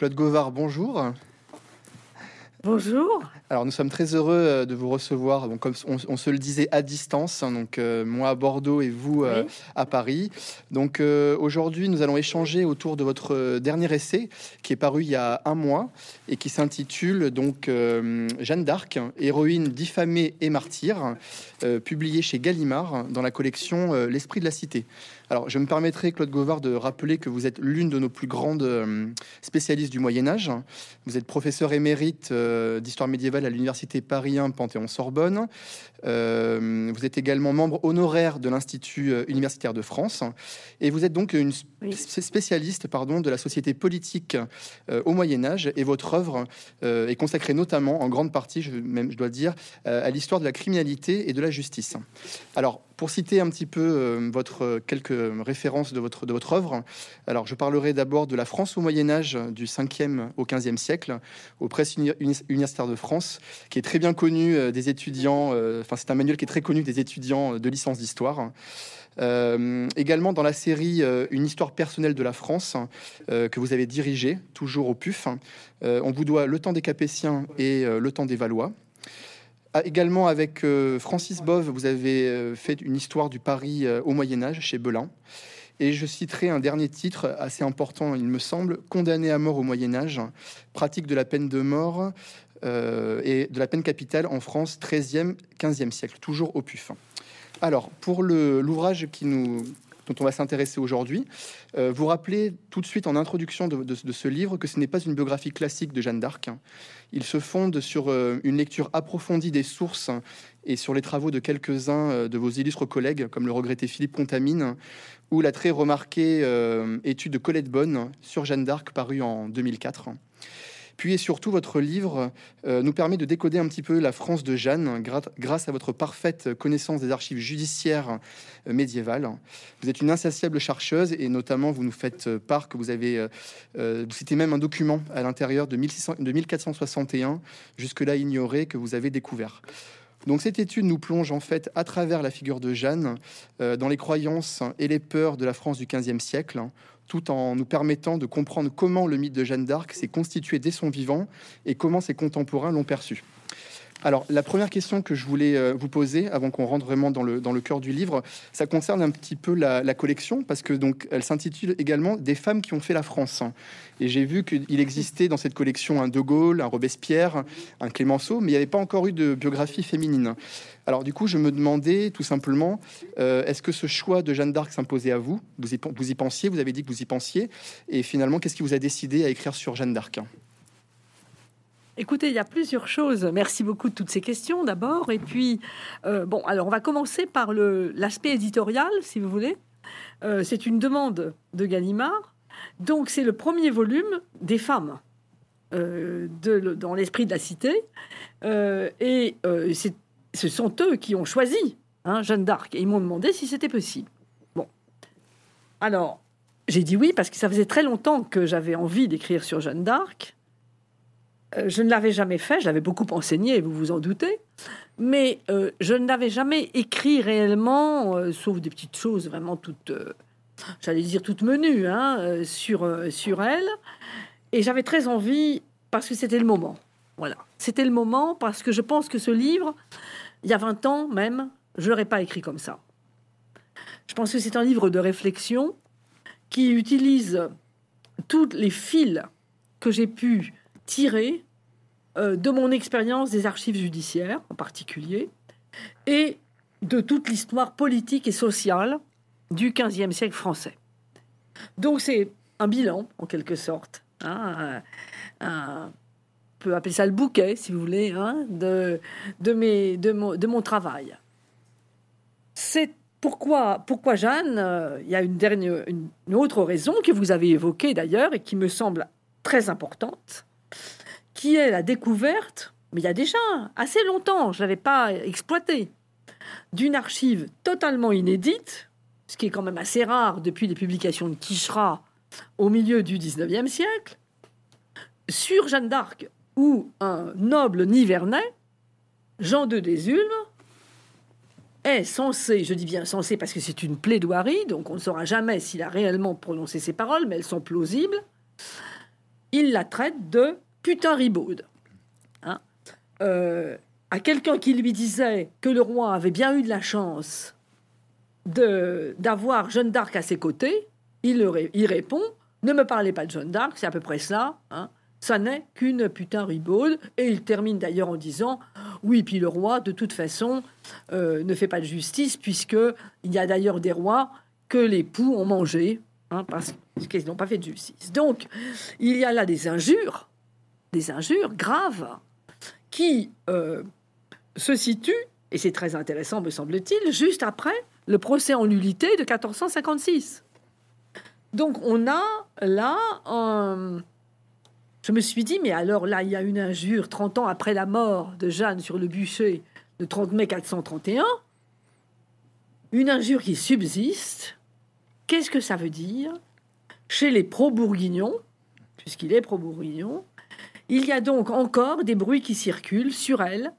Claude Govard, bonjour. Bonjour. Alors nous sommes très heureux euh, de vous recevoir, donc comme on, se le disait à distance, hein, donc euh, moi à Bordeaux et vous euh, à Paris. Donc aujourd'hui nous allons échanger autour de votre dernier essai qui est paru il y a un mois et qui s'intitule donc Jeanne d'Arc, héroïne diffamée et martyr, publié chez Gallimard dans la collection L'Esprit de la Cité. Alors, je me permettrai, Claude Gauvard, de rappeler que vous êtes l'une de nos plus grandes spécialistes du Moyen Âge. Vous êtes professeur émérite d'histoire médiévale à l'université Paris 1 Panthéon-Sorbonne. Euh, vous êtes également membre honoraire de l'Institut euh, universitaire de France et vous êtes donc une spécialiste pardon, de la société politique euh, au Moyen Âge et votre œuvre est consacrée notamment en grande partie, je, même je dois dire, à l'histoire de la criminalité et de la justice. Alors, pour citer un petit peu votre quelques références de votre de votre œuvre, alors je parlerai d'abord de la France au Moyen Âge du 5e au 15e siècle, aux presses universitaires de France, qui est très bien connu des étudiants c'est un manuel qui est très connu des étudiants de licence d'histoire. Euh, également dans la série euh, Une histoire personnelle de la France euh, que vous avez dirigée, toujours au PUF. on vous doit Le temps des Capétiens et Le temps des Valois. Ah, également avec Francis Bove, vous avez fait une histoire du Paris au Moyen Âge chez Belin. Et je citerai un dernier titre assez important, il me semble, Condamné à mort au Moyen Âge, pratique de la peine de mort euh, et de la peine capitale en France 13e, 15e siècle, toujours au PUF. Alors, pour l'ouvrage qui nous dont on va s'intéresser aujourd'hui. Euh, vous rappelez tout de suite en introduction de, ce livre que ce n'est pas une biographie classique de Jeanne d'Arc. Il se fonde sur euh, une lecture approfondie des sources et sur les travaux de quelques-uns de vos illustres collègues, comme le regretté Philippe Contamine, ou la très remarquée étude de Colette Bonne sur Jeanne d'Arc parue en 2004. Puis et surtout, votre livre euh, nous permet de décoder un petit peu la France de Jeanne grâce à votre parfaite connaissance des archives judiciaires euh, médiévales. Vous êtes une insatiable chercheuse et notamment vous nous faites euh, part que vous avez, vous citez même un document à l'intérieur de, 1600, de 1461, jusque-là ignoré, que vous avez découvert. Donc cette étude nous plonge en fait à travers la figure de Jeanne dans les croyances et les peurs de la France du XVe siècle, tout en nous permettant de comprendre comment le mythe de Jeanne d'Arc s'est constitué dès son vivant et comment ses contemporains l'ont perçu. Alors, la première question que je voulais euh, vous poser, avant qu'on rentre vraiment dans le, cœur du livre, ça concerne un petit peu la, collection, parce que donc elle s'intitule également Des femmes qui ont fait la France. Et j'ai vu qu'il existait dans cette collection un De Gaulle, un Robespierre, un Clémenceau, mais il n'y avait pas encore eu de biographie féminine. Alors du coup, je me demandais tout simplement, euh, est-ce que ce choix de Jeanne d'Arc s'imposait à vous? Vous y pensiez, vous avez dit que vous y pensiez, et finalement, qu'est-ce qui vous a décidé à écrire sur Jeanne d'Arc? Écoutez, il y a plusieurs choses. Merci beaucoup de toutes ces questions d'abord. Et puis, euh, bon, alors on va commencer par l'aspect éditorial, si vous voulez. Euh, c'est une demande de Gallimard. Donc, c'est le premier volume des femmes euh, dans l'esprit de la cité. et ce sont eux qui ont choisi hein, Jeanne d'Arc. Et ils m'ont demandé si c'était possible. Bon. Alors, j'ai dit oui parce que ça faisait très longtemps que j'avais envie d'écrire sur Jeanne d'Arc. Euh, je ne l'avais jamais fait, je l'avais beaucoup enseigné, vous vous en doutez, mais euh, je ne l'avais jamais écrit réellement, euh, sauf des petites choses vraiment toutes, j'allais dire toutes menues, hein, sur, sur elle. Et j'avais très envie, parce que c'était le moment. Voilà, c'était le moment, parce que je pense que ce livre, il y a 20 ans même, je ne l'aurais pas écrit comme ça. Je pense que c'est un livre de réflexion qui utilise tous les fils que j'ai pu tiré euh, de mon expérience des archives judiciaires en particulier, et de toute l'histoire politique et sociale du XVe siècle français. Donc c'est un bilan, en quelque sorte. Hein, on peut appeler ça le bouquet, si vous voulez, hein, de, de, mes, mon, de mon travail. C'est pourquoi, pourquoi Jeanne euh, Il y a une, dernière, une autre raison que vous avez évoquée d'ailleurs et qui me semble très importante qui est la découverte, mais il y a déjà assez longtemps, je ne l'avais pas exploité, d'une archive totalement inédite, ce qui est quand même assez rare depuis les publications de Quichera au milieu du 19e siècle, sur Jeanne d'Arc, où un noble nivernais, Jean de Désulme, est censé, je dis bien censé parce que c'est une plaidoirie, donc on ne saura jamais s'il a réellement prononcé ces paroles, mais elles sont plausibles, il la traite de putain ribaude. Hein euh, à quelqu'un qui lui disait que le roi avait bien eu de la chance d'avoir Jeanne d'Arc à ses côtés, il, il, répond Ne me parlez pas de Jeanne d'Arc, c'est à peu près ça. Hein, ça n'est qu'une putain ribaude. Et il termine d'ailleurs en disant Oui, puis le roi, de toute façon, euh, ne fait pas de justice, puisque il y a d'ailleurs des rois que les poux ont mangé, hein, parce qu'ils n'ont pas fait de justice. Donc, il y a là des injures, des injures graves, qui euh, se situent, et c'est très intéressant, me semble-t-il, juste après le procès en nullité de 1456. Donc, on a là je me suis dit, mais alors là, il y a une injure 30 ans après la mort de Jeanne sur le bûcher de 30 mai 431. Une injure qui subsiste. Qu'est-ce que ça veut dire? Chez les pro-bourguignons, puisqu'il est pro-bourguignon, il y a donc encore des bruits qui circulent sur elle,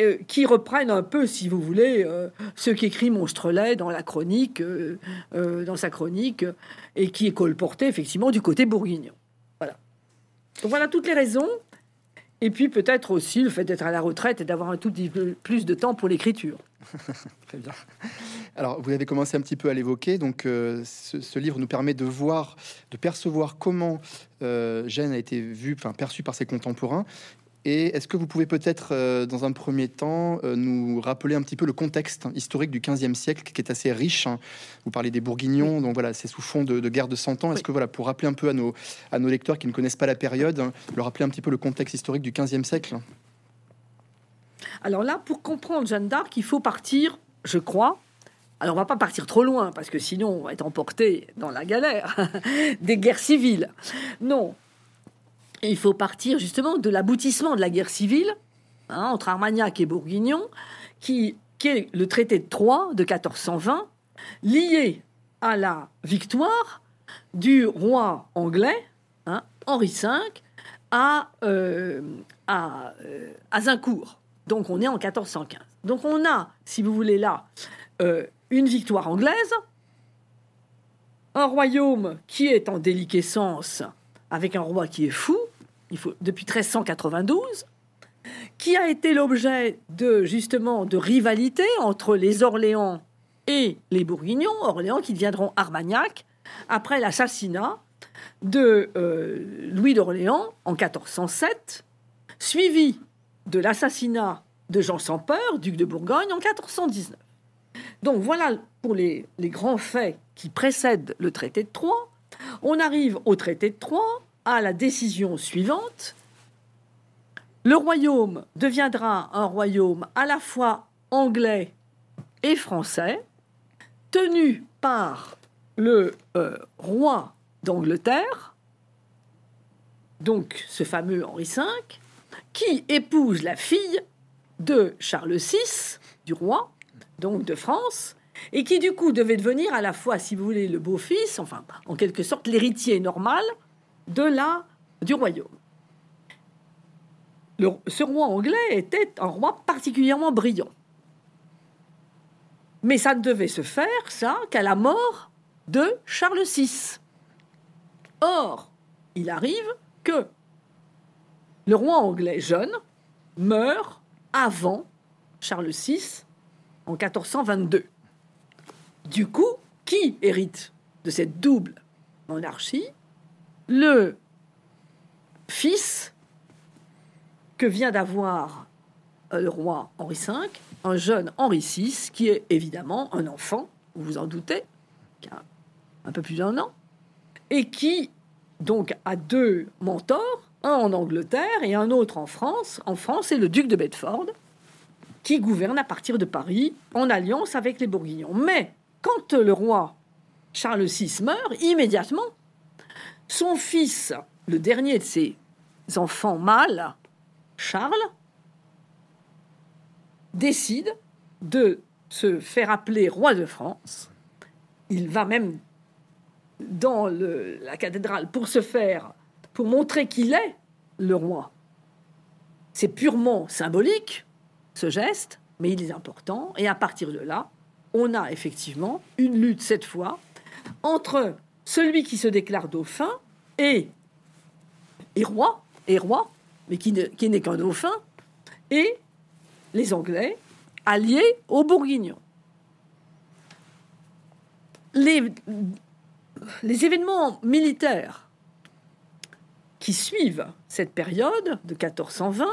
euh, qui reprennent un peu, si vous voulez, euh, ce qu'écrit Monstrelet dans la chronique, euh, dans sa chronique, et qui est colporté effectivement du côté bourguignon. Donc voilà toutes les raisons. Et puis peut-être aussi le fait d'être à la retraite et d'avoir un tout petit peu plus de temps pour l'écriture. Très bien. Alors, vous avez commencé un petit peu à l'évoquer. Donc, euh, ce, livre nous permet de voir, de percevoir comment euh, Gênes a été vu, enfin perçu par ses contemporains. Et est-ce que vous pouvez peut-être, euh, dans un premier temps, euh, nous rappeler un petit peu le contexte historique du XVe siècle, qui est assez riche hein. Vous parlez des Bourguignons, donc voilà, c'est sous fond de, guerre de Cent Ans. Est-ce que, voilà, pour rappeler un peu à nos, à nos lecteurs qui ne connaissent pas la période, hein, leur rappeler un petit peu le contexte historique du XVe siècle? Alors là, pour comprendre Jeanne d'Arc, il faut partir, je crois, alors on va pas partir trop loin parce que sinon on va être emporté dans la galère des guerres civiles. Non, il faut partir justement de l'aboutissement de la guerre civile hein, entre Armagnac et Bourguignon, qui, est le traité de Troyes de 1420, lié à la victoire du roi anglais, hein, Henri V, à, euh, à euh, Azincourt. Donc on est en 1415. Donc on a, si vous voulez là, euh, une victoire anglaise, un royaume qui est en déliquescence avec un roi qui est fou, il faut, depuis 1392, qui a été l'objet de justement de rivalité entre les Orléans et les Bourguignons, Orléans qui deviendront Armagnac après l'assassinat de euh, Louis d'Orléans en 1407, suivi de l'assassinat de Jean sans peur, duc de Bourgogne, en 1419. Donc voilà pour les, les grands faits qui précèdent le traité de Troyes. On arrive au traité de Troyes à la décision suivante. Le royaume deviendra un royaume à la fois anglais et français, tenu par le euh, roi d'Angleterre, donc ce fameux Henri V, qui épouse la fille de Charles VI, du roi, donc de France, et qui du coup devait devenir à la fois, si vous voulez, le beau-fils, enfin en quelque sorte l'héritier normal de la, du royaume. Le, ce roi anglais était un roi particulièrement brillant. Mais ça ne devait se faire, ça, qu'à la mort de Charles VI. Or, il arrive que le roi anglais jeune meurt avant Charles VI en 1422. Du coup, qui hérite de cette double monarchie? Le fils que vient d'avoir euh, le roi Henri V, un jeune Henri VI, qui est évidemment un enfant, vous vous en doutez, qui a un peu plus d'un an, et qui donc a deux mentors, un en Angleterre et un autre en France. En France, c'est le duc de Bedford, qui gouverne à partir de Paris en alliance avec les Bourguignons. Mais quand le roi Charles VI meurt, immédiatement, son fils, le dernier de ses enfants mâles, Charles, décide de se faire appeler roi de France. Il va même dans la cathédrale pour se faire, pour montrer qu'il est le roi. C'est purement symbolique, ce geste, mais il est important. Et à partir de là, on a effectivement une lutte cette fois entre celui qui se déclare dauphin et roi, est roi, mais qui, n'est qu'un dauphin, et les Anglais alliés aux Bourguignons. Les événements militaires qui suivent cette période de 1420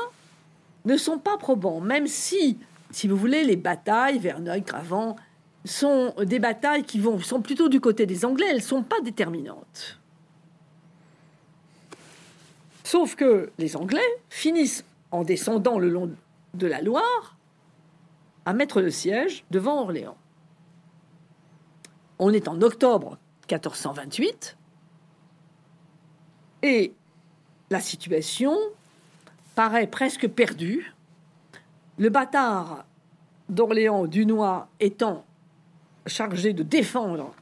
ne sont pas probants, même si, si vous voulez, les batailles, Verneuil, Cravant, sont des batailles qui vont, sont plutôt du côté des Anglais, elles ne sont pas déterminantes. Sauf que les Anglais finissent, en descendant le long de la Loire, à mettre le siège devant Orléans. On est en octobre 1428 et la situation paraît presque perdue. Le bâtard d'Orléans, Dunois, étant chargé de défendre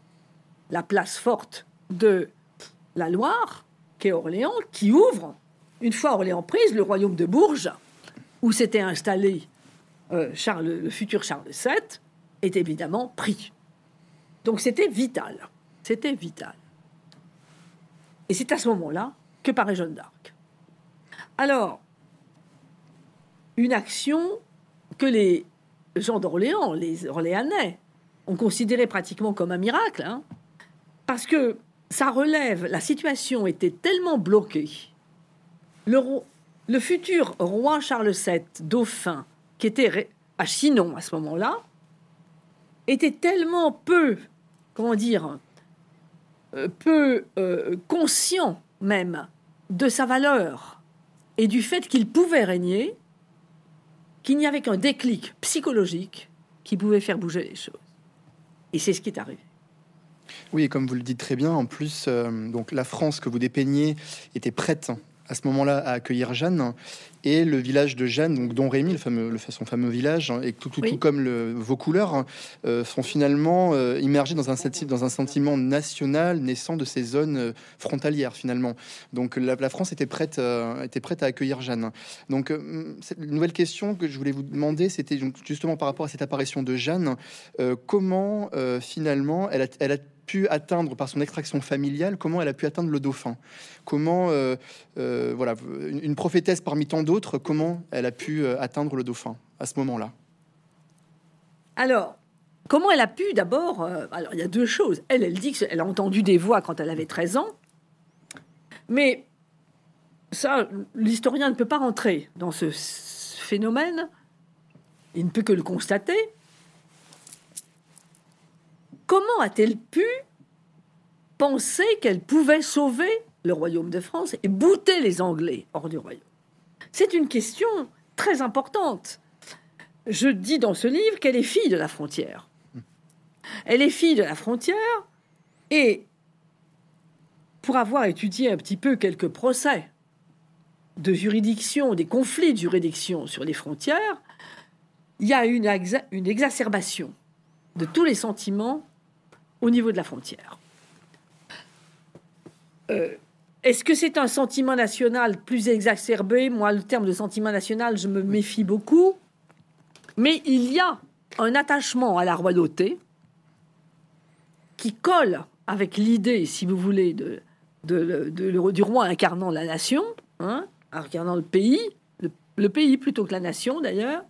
la place forte de la Loire, qu'est Orléans, qui ouvre, une fois Orléans prise, le royaume de Bourges, où s'était installé euh, Charles, le futur Charles VII, est évidemment pris. Donc c'était vital. C'était vital. Et c'est à ce moment-là que paraît Jeanne d'Arc. Alors, une action que les gens d'Orléans, les Orléanais, ont considéré pratiquement comme un miracle, hein, parce que ça relève, la situation était tellement bloquée. Le, le futur roi Charles VII, dauphin, qui était à Chinon à ce moment-là, était tellement peu, comment dire, euh, peu euh, conscient même de sa valeur et du fait qu'il pouvait régner, qu'il n'y avait qu'un déclic psychologique qui pouvait faire bouger les choses. Et c'est ce qui est arrivé. Oui, et comme vous le dites très bien, en plus, euh, donc la France que vous dépeignez était prête à ce moment-là à accueillir Jeanne et le village de Jeanne, donc Don Rémy, le fameux, le, son fameux village, hein, et tout, tout, tout comme le, vos couleurs, hein, euh, sont finalement euh, immergés dans un, dans un sentiment national naissant de ces zones euh, frontalières finalement. Donc la, France était prête, était prête à accueillir Jeanne. Donc cette nouvelle question que je voulais vous demander, c'était justement par rapport à cette apparition de Jeanne, comment finalement elle a, elle a pu atteindre par son extraction familiale, comment elle a pu atteindre le dauphin? Comment, euh, euh, voilà, une, prophétesse parmi tant d'autres, comment elle a pu euh, atteindre le dauphin à ce moment-là? Alors, comment elle a pu d'abord Alors, il y a deux choses. Elle, elle dit qu'elle a entendu des voix quand elle avait 13 ans, mais ça, l'historien ne peut pas rentrer dans ce phénomène. Il ne peut que le constater. Comment a-t-elle pu penser qu'elle pouvait sauver le royaume de France et bouter les Anglais hors du royaume? C'est une question très importante. Je dis dans ce livre qu'elle est fille de la frontière. Elle est fille de la frontière et pour avoir étudié un petit peu quelques procès de juridiction, des conflits de juridiction sur les frontières, il y a une, exacerbation de tous les sentiments au niveau de la frontière. Euh, est-ce que c'est un sentiment national plus exacerbé? Moi, le terme de sentiment national, je me méfie beaucoup. Mais il y a un attachement à la royauté qui colle avec l'idée, si vous voulez, de, du roi incarnant la nation, hein, incarnant le pays, le pays plutôt que la nation d'ailleurs,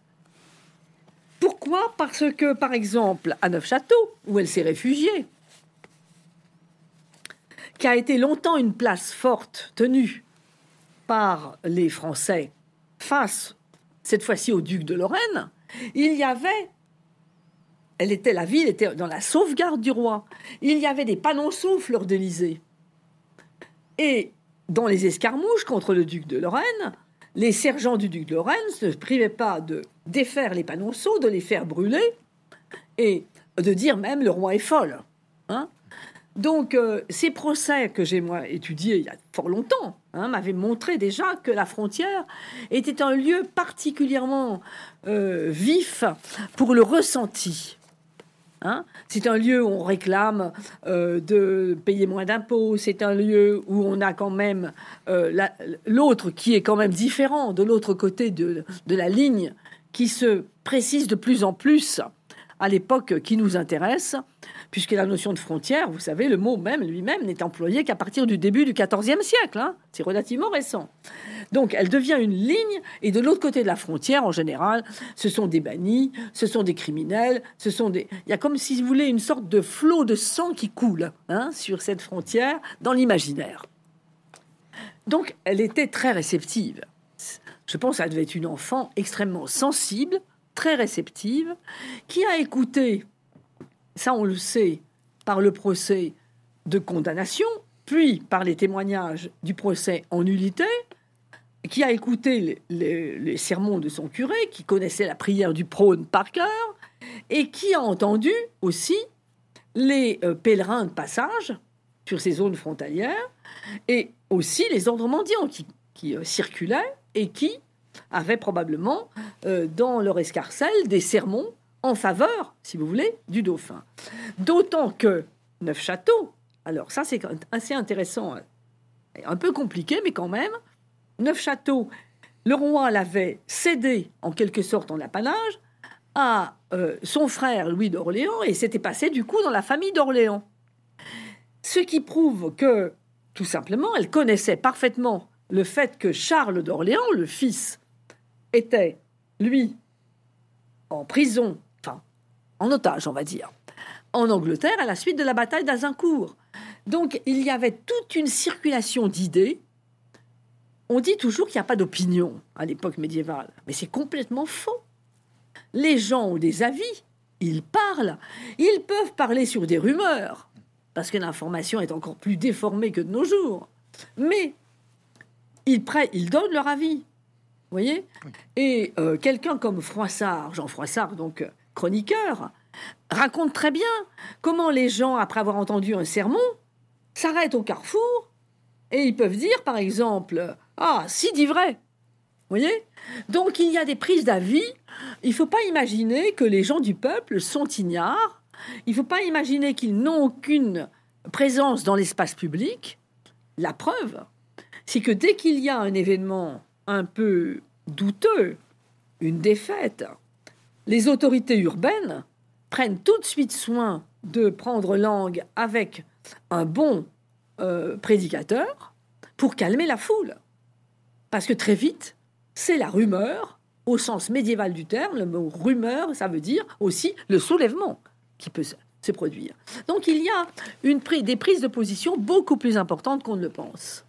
pourquoi? Parce que, par exemple, à Neufchâteau, où elle s'est réfugiée, qui a été longtemps une place forte tenue par les Français face, cette fois-ci, au duc de Lorraine, il y avait, elle était, la ville était dans la sauvegarde du roi, il y avait des panonceaux fleurs d'Élysée. Et dans les escarmouches contre le duc de Lorraine, les sergents du duc de Lorraine ne se privaient pas de défaire les panonceaux, de les faire brûler et de dire même le roi est folle. Hein Donc euh, ces procès que j'ai moi étudiés il y a fort longtemps hein, m'avaient montré déjà que la frontière était un lieu particulièrement euh, vif pour le ressenti. Hein. c'est un lieu où on réclame euh, de payer moins d'impôts. C'est un lieu où on a quand même l'autre qui est quand même différent de l'autre côté de, de, la ligne qui se précise de plus en plus à l'époque qui nous intéresse, puisque la notion de frontière, vous savez, le mot même lui-même n'est employé qu'à partir du début du XIVe siècle. Hein. C'est relativement récent. Donc elle devient une ligne, et de l'autre côté de la frontière, en général, ce sont des bannis, ce sont des criminels, ce sont des... Il y a comme si vous voulez une sorte de flot de sang qui coule hein, sur cette frontière dans l'imaginaire. Donc elle était très réceptive. Je pense qu'elle devait être une enfant extrêmement sensible, très réceptive, qui a écouté, ça on le sait, par le procès de condamnation, puis par les témoignages du procès en nullité, qui a écouté les, sermons de son curé, qui connaissait la prière du prône par cœur, et qui a entendu aussi les euh, pèlerins de passage sur ces zones frontalières, et aussi les ordres mendiants qui, euh, circulaient et qui avaient probablement euh, dans leur escarcelle des sermons en faveur, si vous voulez, du dauphin. D'autant que Neufchâteau, alors ça c'est assez intéressant, un peu compliqué, mais quand même, Neufchâteau, le roi l'avait cédé en quelque sorte en apanage à euh, son frère Louis d'Orléans et c'était passé du coup dans la famille d'Orléans. Ce qui prouve que, tout simplement, elle connaissait parfaitement le fait que Charles d'Orléans, le fils, était, lui, en prison, en otage, on va dire, en Angleterre à la suite de la bataille d'Azincourt. Donc il y avait toute une circulation d'idées. On dit toujours qu'il n'y a pas d'opinion à l'époque médiévale, mais c'est complètement faux. Les gens ont des avis, ils parlent, ils peuvent parler sur des rumeurs, parce que l'information est encore plus déformée que de nos jours. Mais ils, ils donnent leur avis, vous voyez? Et euh, quelqu'un comme Froissart, Jean Froissart, donc euh, chroniqueur, raconte très bien comment les gens, après avoir entendu un sermon, s'arrêtent au carrefour et ils peuvent dire, par exemple, ah, si dit vrai. Vous voyez? Donc il y a des prises d'avis. Il ne faut pas imaginer que les gens du peuple sont ignares. Il ne faut pas imaginer qu'ils n'ont aucune présence dans l'espace public. La preuve, c'est que dès qu'il y a un événement un peu douteux, une défaite, les autorités urbaines prennent tout de suite soin de prendre langue avec un bon euh, prédicateur pour calmer la foule. Parce que très vite, c'est la rumeur, au sens médiéval du terme, le mot rumeur, ça veut dire aussi le soulèvement qui peut se produire. Donc il y a des prises de position beaucoup plus importantes qu'on ne le pense.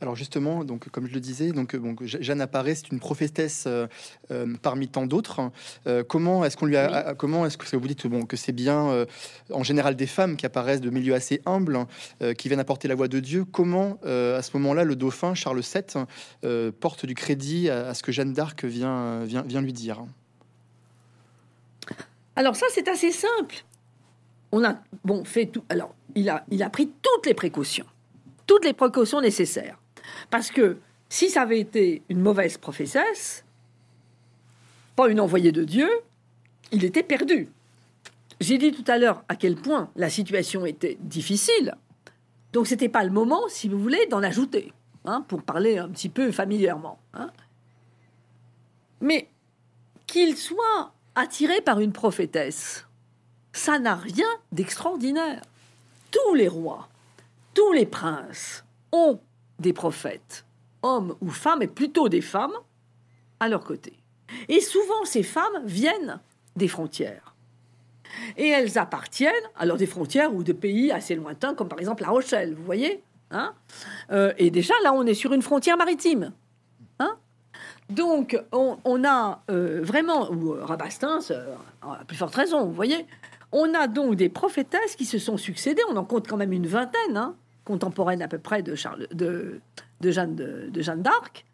Alors justement, donc comme je le disais, donc bon, Jeanne apparaît, c'est une prophétesse euh, euh, parmi tant d'autres. Euh, comment est-ce qu'on lui a, comment est-ce que vous dites bon que c'est bien en général des femmes qui apparaissent de milieux assez humbles, qui viennent apporter la voix de Dieu. Comment à ce moment-là le dauphin Charles VII porte du crédit à, ce que Jeanne d'Arc vient, vient, vient lui dire Alors ça c'est assez simple. On a bon fait tout. Alors il a il a pris toutes les précautions toutes les précautions nécessaires. Parce que si ça avait été une mauvaise prophétesse, pas une envoyée de Dieu, il était perdu. J'ai dit tout à l'heure à quel point la situation était difficile. Donc c'était pas le moment, si vous voulez, d'en ajouter, hein, pour parler un petit peu familièrement. Hein. Mais qu'il soit attiré par une prophétesse, ça n'a rien d'extraordinaire. Tous les rois, tous les princes ont des prophètes, hommes ou femmes, et plutôt des femmes, à leur côté. Et souvent, ces femmes viennent des frontières. Et elles appartiennent, alors des frontières ou de pays assez lointains, comme par exemple La Rochelle, vous voyez hein euh, Et déjà, là, on est sur une frontière maritime. Hein Donc, on, a euh, vraiment, ou euh, à plus forte raison, vous voyez On a donc des prophétesses qui se sont succédées, on en compte quand même une vingtaine, hein contemporaine à peu près de, Charles, de, Jeanne, d'Arc,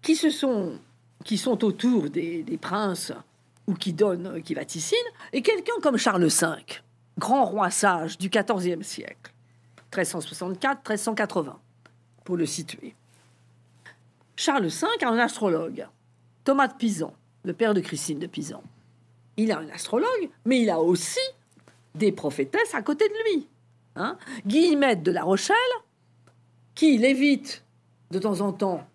qui, se sont autour des, princes ou qui donnent, qui vaticinent, et quelqu'un comme Charles V, grand roi sage du XIVe siècle, 1364-1380, pour le situer. Charles V a un astrologue, Thomas de Pisan, le père de Christine de Pisan. Il a un astrologue, mais il a aussi des prophétesses à côté de lui. Hein, Guillemette de La Rochelle, qui l'évite de temps en temps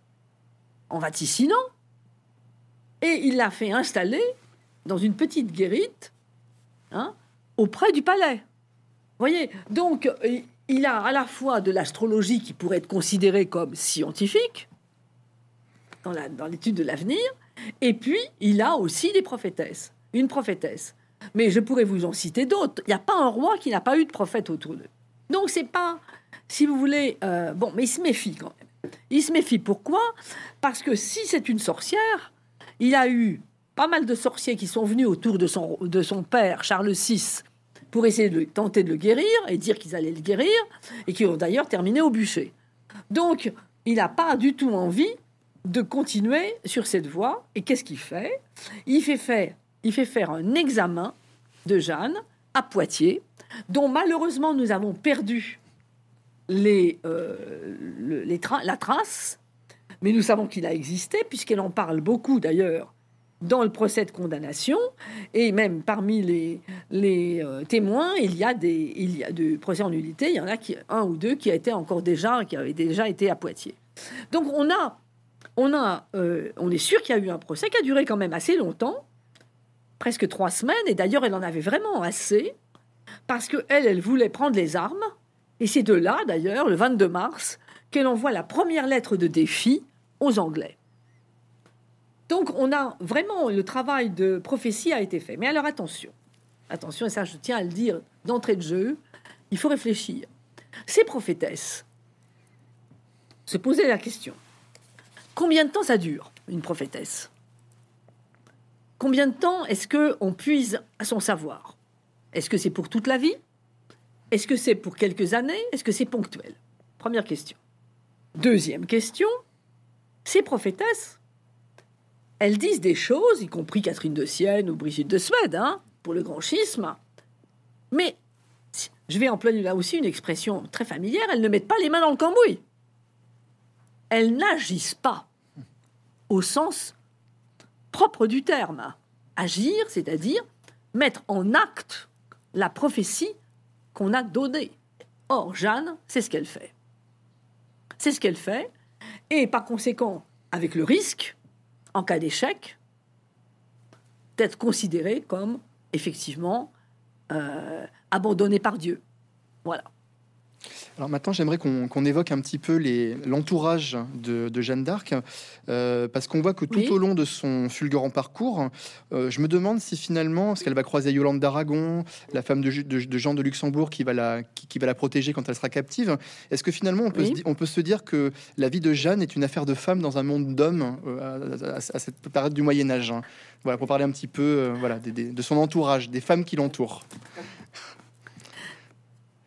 en vaticinant, et il l'a fait installer dans une petite guérite hein, auprès du palais. Voyez Donc, il a à la fois de l'astrologie qui pourrait être considérée comme scientifique, dans l'étude de l'avenir, et puis il a aussi des prophétesses, une prophétesse. Mais je pourrais vous en citer d'autres. Il n'y a pas un roi qui n'a pas eu de prophète autour d'eux. Donc c'est pas, si vous voulez, euh, bon, mais il se méfie quand même. Il se méfie pourquoi? Parce que si c'est une sorcière, il a eu pas mal de sorciers qui sont venus autour de son, de son père, Charles VI, pour essayer de tenter de le guérir et dire qu'ils allaient le guérir, et qui ont d'ailleurs terminé au bûcher. Donc, il n'a pas du tout envie de continuer sur cette voie. Et qu'est-ce qu'il fait? Il fait, faire, il fait faire un examen de Jeanne à Poitiers, dont malheureusement nous avons perdu les, euh, les la trace, mais nous savons qu'il a existé, puisqu'elle en parle beaucoup d'ailleurs dans le procès de condamnation, et même parmi les, les euh, témoins, il y a des il y a de procès en nullité, il y en a qui, un ou deux qui a été encore déjà qui avaient déjà été à Poitiers. Donc on a on a euh, on est sûr qu'il y a eu un procès qui a duré quand même assez longtemps, presque trois semaines, et d'ailleurs elle en avait vraiment assez parce que elle elle voulait prendre les armes, et c'est de là d'ailleurs le 22 mars qu'elle envoie la première lettre de défi aux Anglais. Donc on a vraiment le travail de prophétie a été fait. Mais alors attention, attention, et ça je tiens à le dire d'entrée de jeu, il faut réfléchir. Ces prophétesses se posaient la question combien de temps ça dure une prophétesse? Combien de temps est-ce que on puise à son savoir? Est-ce que c'est pour toute la vie? Est-ce que c'est pour quelques années? Est-ce que c'est ponctuel? Première question. Deuxième question, ces prophétesses elles disent des choses, y compris Catherine de Sienne ou Brigitte de Suède, hein, pour le grand schisme. Mais je vais employer là aussi une expression très familière, elles ne mettent pas les mains dans le cambouis. Elles n'agissent pas au sens propre du terme. Agir, c'est-à-dire mettre en acte la prophétie qu'on a donnée. Or, Jeanne, c'est ce qu'elle fait. C'est ce qu'elle fait, et par conséquent, avec le risque en cas d'échec, d'être considéré comme effectivement euh, abandonné par Dieu. Voilà. Alors maintenant, j'aimerais qu'on évoque un petit peu l'entourage de, Jeanne d'Arc, euh, parce qu'on voit que tout au long de son fulgurant parcours, euh, je me demande si finalement, parce qu'elle va croiser Yolande d'Aragon, la femme de, Jean de Luxembourg qui va, la, qui, va la protéger quand elle sera captive, est-ce que finalement on peut, se, on peut se dire que la vie de Jeanne est une affaire de femme dans un monde d'hommes euh, à, cette période du Moyen Âge hein? Voilà, pour parler un petit peu voilà, de son entourage, des femmes qui l'entourent.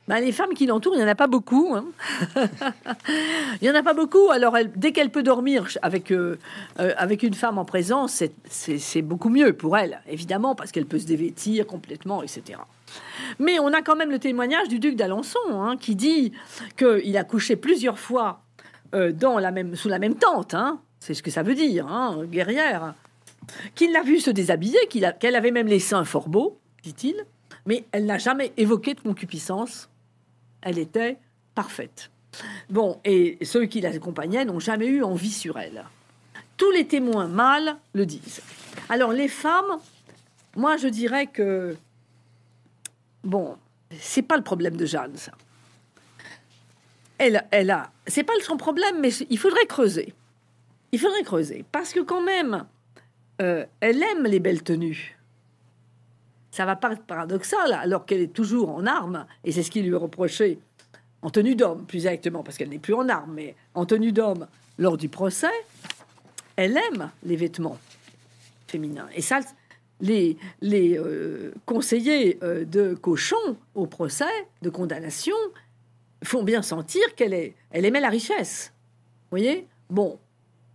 Bah, les femmes qui l'entourent, il n'y en a pas beaucoup. Hein. il n'y en a pas beaucoup. Alors, dès qu'elle peut dormir avec, euh, euh, avec une femme en présence, c'est beaucoup mieux pour elle, évidemment, parce qu'elle peut se dévêtir complètement, etc. Mais on a quand même le témoignage du duc d'Alençon, hein, qui dit qu'il a couché plusieurs fois euh, dans la même, sous la même tente. Hein. C'est ce que ça veut dire, guerrière. Qu'il l'a vu se déshabiller, qu'elle avait même les seins fort beaux, dit-il mais elle n'a jamais évoqué de concupiscence elle était parfaite. Bon, et ceux qui l'accompagnaient n'ont jamais eu envie sur elle. Tous les témoins mâles le disent. Alors les femmes, moi je dirais que bon, c'est pas le problème de Jeanne ça. Elle, elle a, c'est pas son problème, mais il faudrait creuser. Il faudrait creuser parce que quand même, euh, elle aime les belles tenues ça va paraître paradoxal alors qu'elle est toujours en armes, et c'est ce qui lui est reproché en tenue d'homme, plus exactement, parce qu'elle n'est plus en armes, mais en tenue d'homme lors du procès, elle aime les vêtements féminins. Et ça, les, les euh, conseillers euh, de Cochon au procès de condamnation font bien sentir qu'elle elle aimait la richesse. Vous voyez? Bon,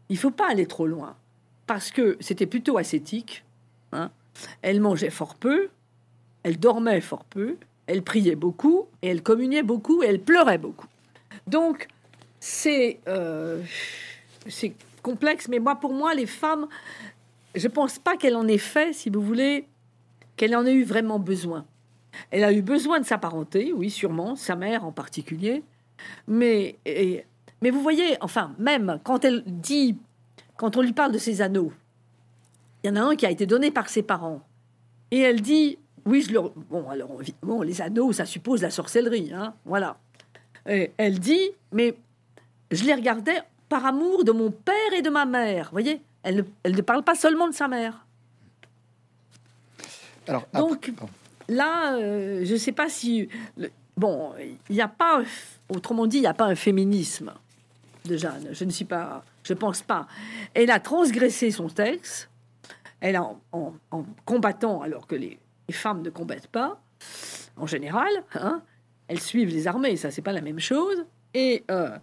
il faut pas aller trop loin, parce que c'était plutôt ascétique. Hein elle mangeait fort peu, elle dormait fort peu, elle priait beaucoup, et elle communiait beaucoup, et elle pleurait beaucoup. Donc, c'est euh, complexe, mais moi, pour moi, les femmes, je ne pense pas qu'elle en ait fait, si vous voulez, qu'elle en ait eu vraiment besoin. Elle a eu besoin de sa parenté, oui, sûrement, sa mère en particulier, mais, mais vous voyez, enfin, même quand elle dit, quand on lui parle de ses anneaux, il y en a un qui a été donné par ses parents Et elle dit, oui, je le... Bon, alors, bon, les anneaux, ça suppose la sorcellerie, hein, voilà. Et elle dit, mais je les regardais par amour de mon père et de ma mère. Vous voyez, elle ne, elle ne parle pas seulement de sa mère. Alors, Donc, là, euh, je ne sais pas si... bon, il n'y a pas... Autrement dit, il n'y a pas un féminisme de Jeanne. Je ne suis pas... Je pense pas. Elle a transgressé son texte. Elle a, en, combattant, alors que les, femmes ne combattent pas, en général, hein, elles suivent les armées, ça c'est pas la même chose. Et euh,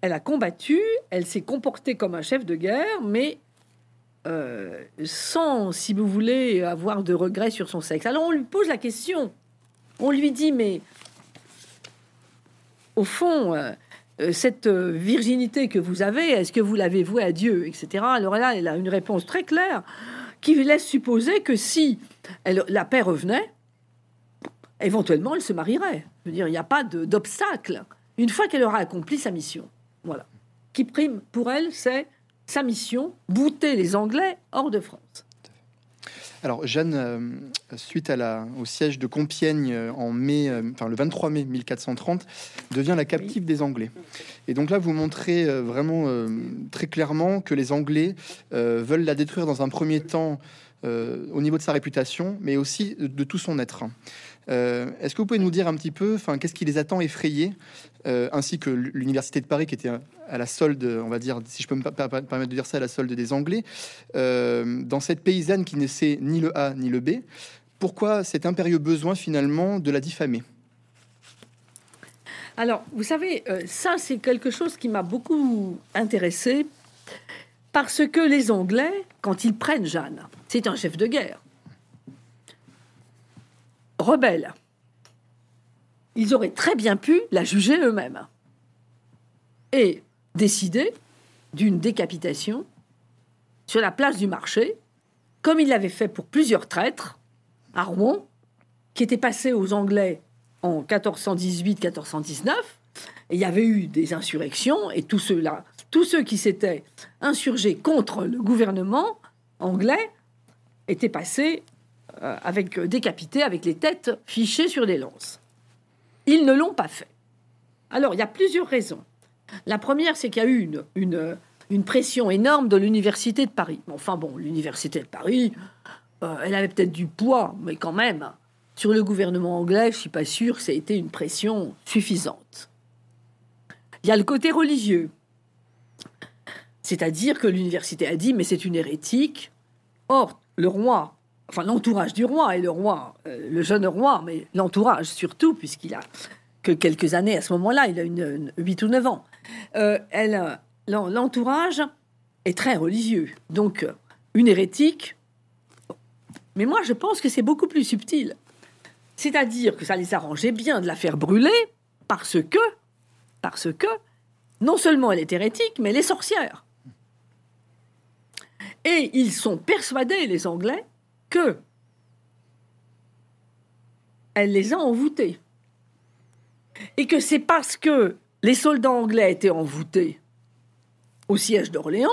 elle a combattu, elle s'est comportée comme un chef de guerre, mais euh, sans, si vous voulez, avoir de regrets sur son sexe. Alors on lui pose la question, on lui dit, mais au fond, euh, cette virginité que vous avez, est-ce que vous l'avez vouée à Dieu, etc. Alors là, elle a une réponse très claire qui laisse supposer que si la paix revenait, éventuellement, elle se marierait. Je veux dire, il n'y a pas d'obstacle une fois qu'elle aura accompli sa mission. Voilà. Qui prime pour elle, c'est sa mission, bouter les Anglais hors de France. Alors Jeanne, euh, suite au siège de Compiègne euh, en mai, euh, enfin le 23 mai 1430, devient la captive des Anglais. Et donc là, vous montrez vraiment très clairement que les Anglais veulent la détruire dans un premier temps au niveau de sa réputation, mais aussi de tout son être. Euh, est-ce que vous pouvez nous dire un petit peu, enfin, qu'est-ce qui les attend effrayés, euh, ainsi que l'université de Paris qui était à la solde, on va dire, si je peux me permettre de dire ça, à la solde des Anglais, euh, dans cette paysanne qui ne sait ni le A ni le B, pourquoi cet impérieux besoin finalement de la diffamer? Alors, vous savez, ça c'est quelque chose qui m'a beaucoup intéressé parce que les Anglais, quand ils prennent Jeanne, c'est un chef de guerre rebelle. Ils auraient très bien pu la juger eux-mêmes et décider d'une décapitation sur la place du marché, comme ils l'avaient fait pour plusieurs traîtres à Rouen, qui étaient passés aux Anglais en 1418-1419. Et il y avait eu des insurrections, et tous ceux-là, tous ceux qui s'étaient insurgés contre le gouvernement anglais étaient passés avec euh, décapités, avec les têtes fichées sur des lances. Ils ne l'ont pas fait. Alors, il y a plusieurs raisons. La première, c'est qu'il y a eu une, une, pression énorme de l'Université de Paris. Enfin bon, l'Université de Paris, euh, elle avait peut-être du poids, mais quand même, sur le gouvernement anglais, je suis pas sûr que ça a été une pression suffisante. Il y a le côté religieux. C'est-à-dire que l'université a dit, mais c'est une hérétique. Or, le roi enfin l'entourage du roi et le roi, euh, le jeune roi, mais l'entourage surtout, puisqu'il a que quelques années à ce moment-là, il a une, 8 ou 9 ans. Euh, elle, l'entourage est très religieux, donc une hérétique. Mais moi, je pense que c'est beaucoup plus subtil. C'est-à-dire que ça les arrangeait bien de la faire brûler parce que, parce que, non seulement elle est hérétique, mais elle est sorcière. Et ils sont persuadés, les Anglais, que elle les a envoûtés. Et que c'est parce que les soldats anglais étaient envoûtés au siège d'Orléans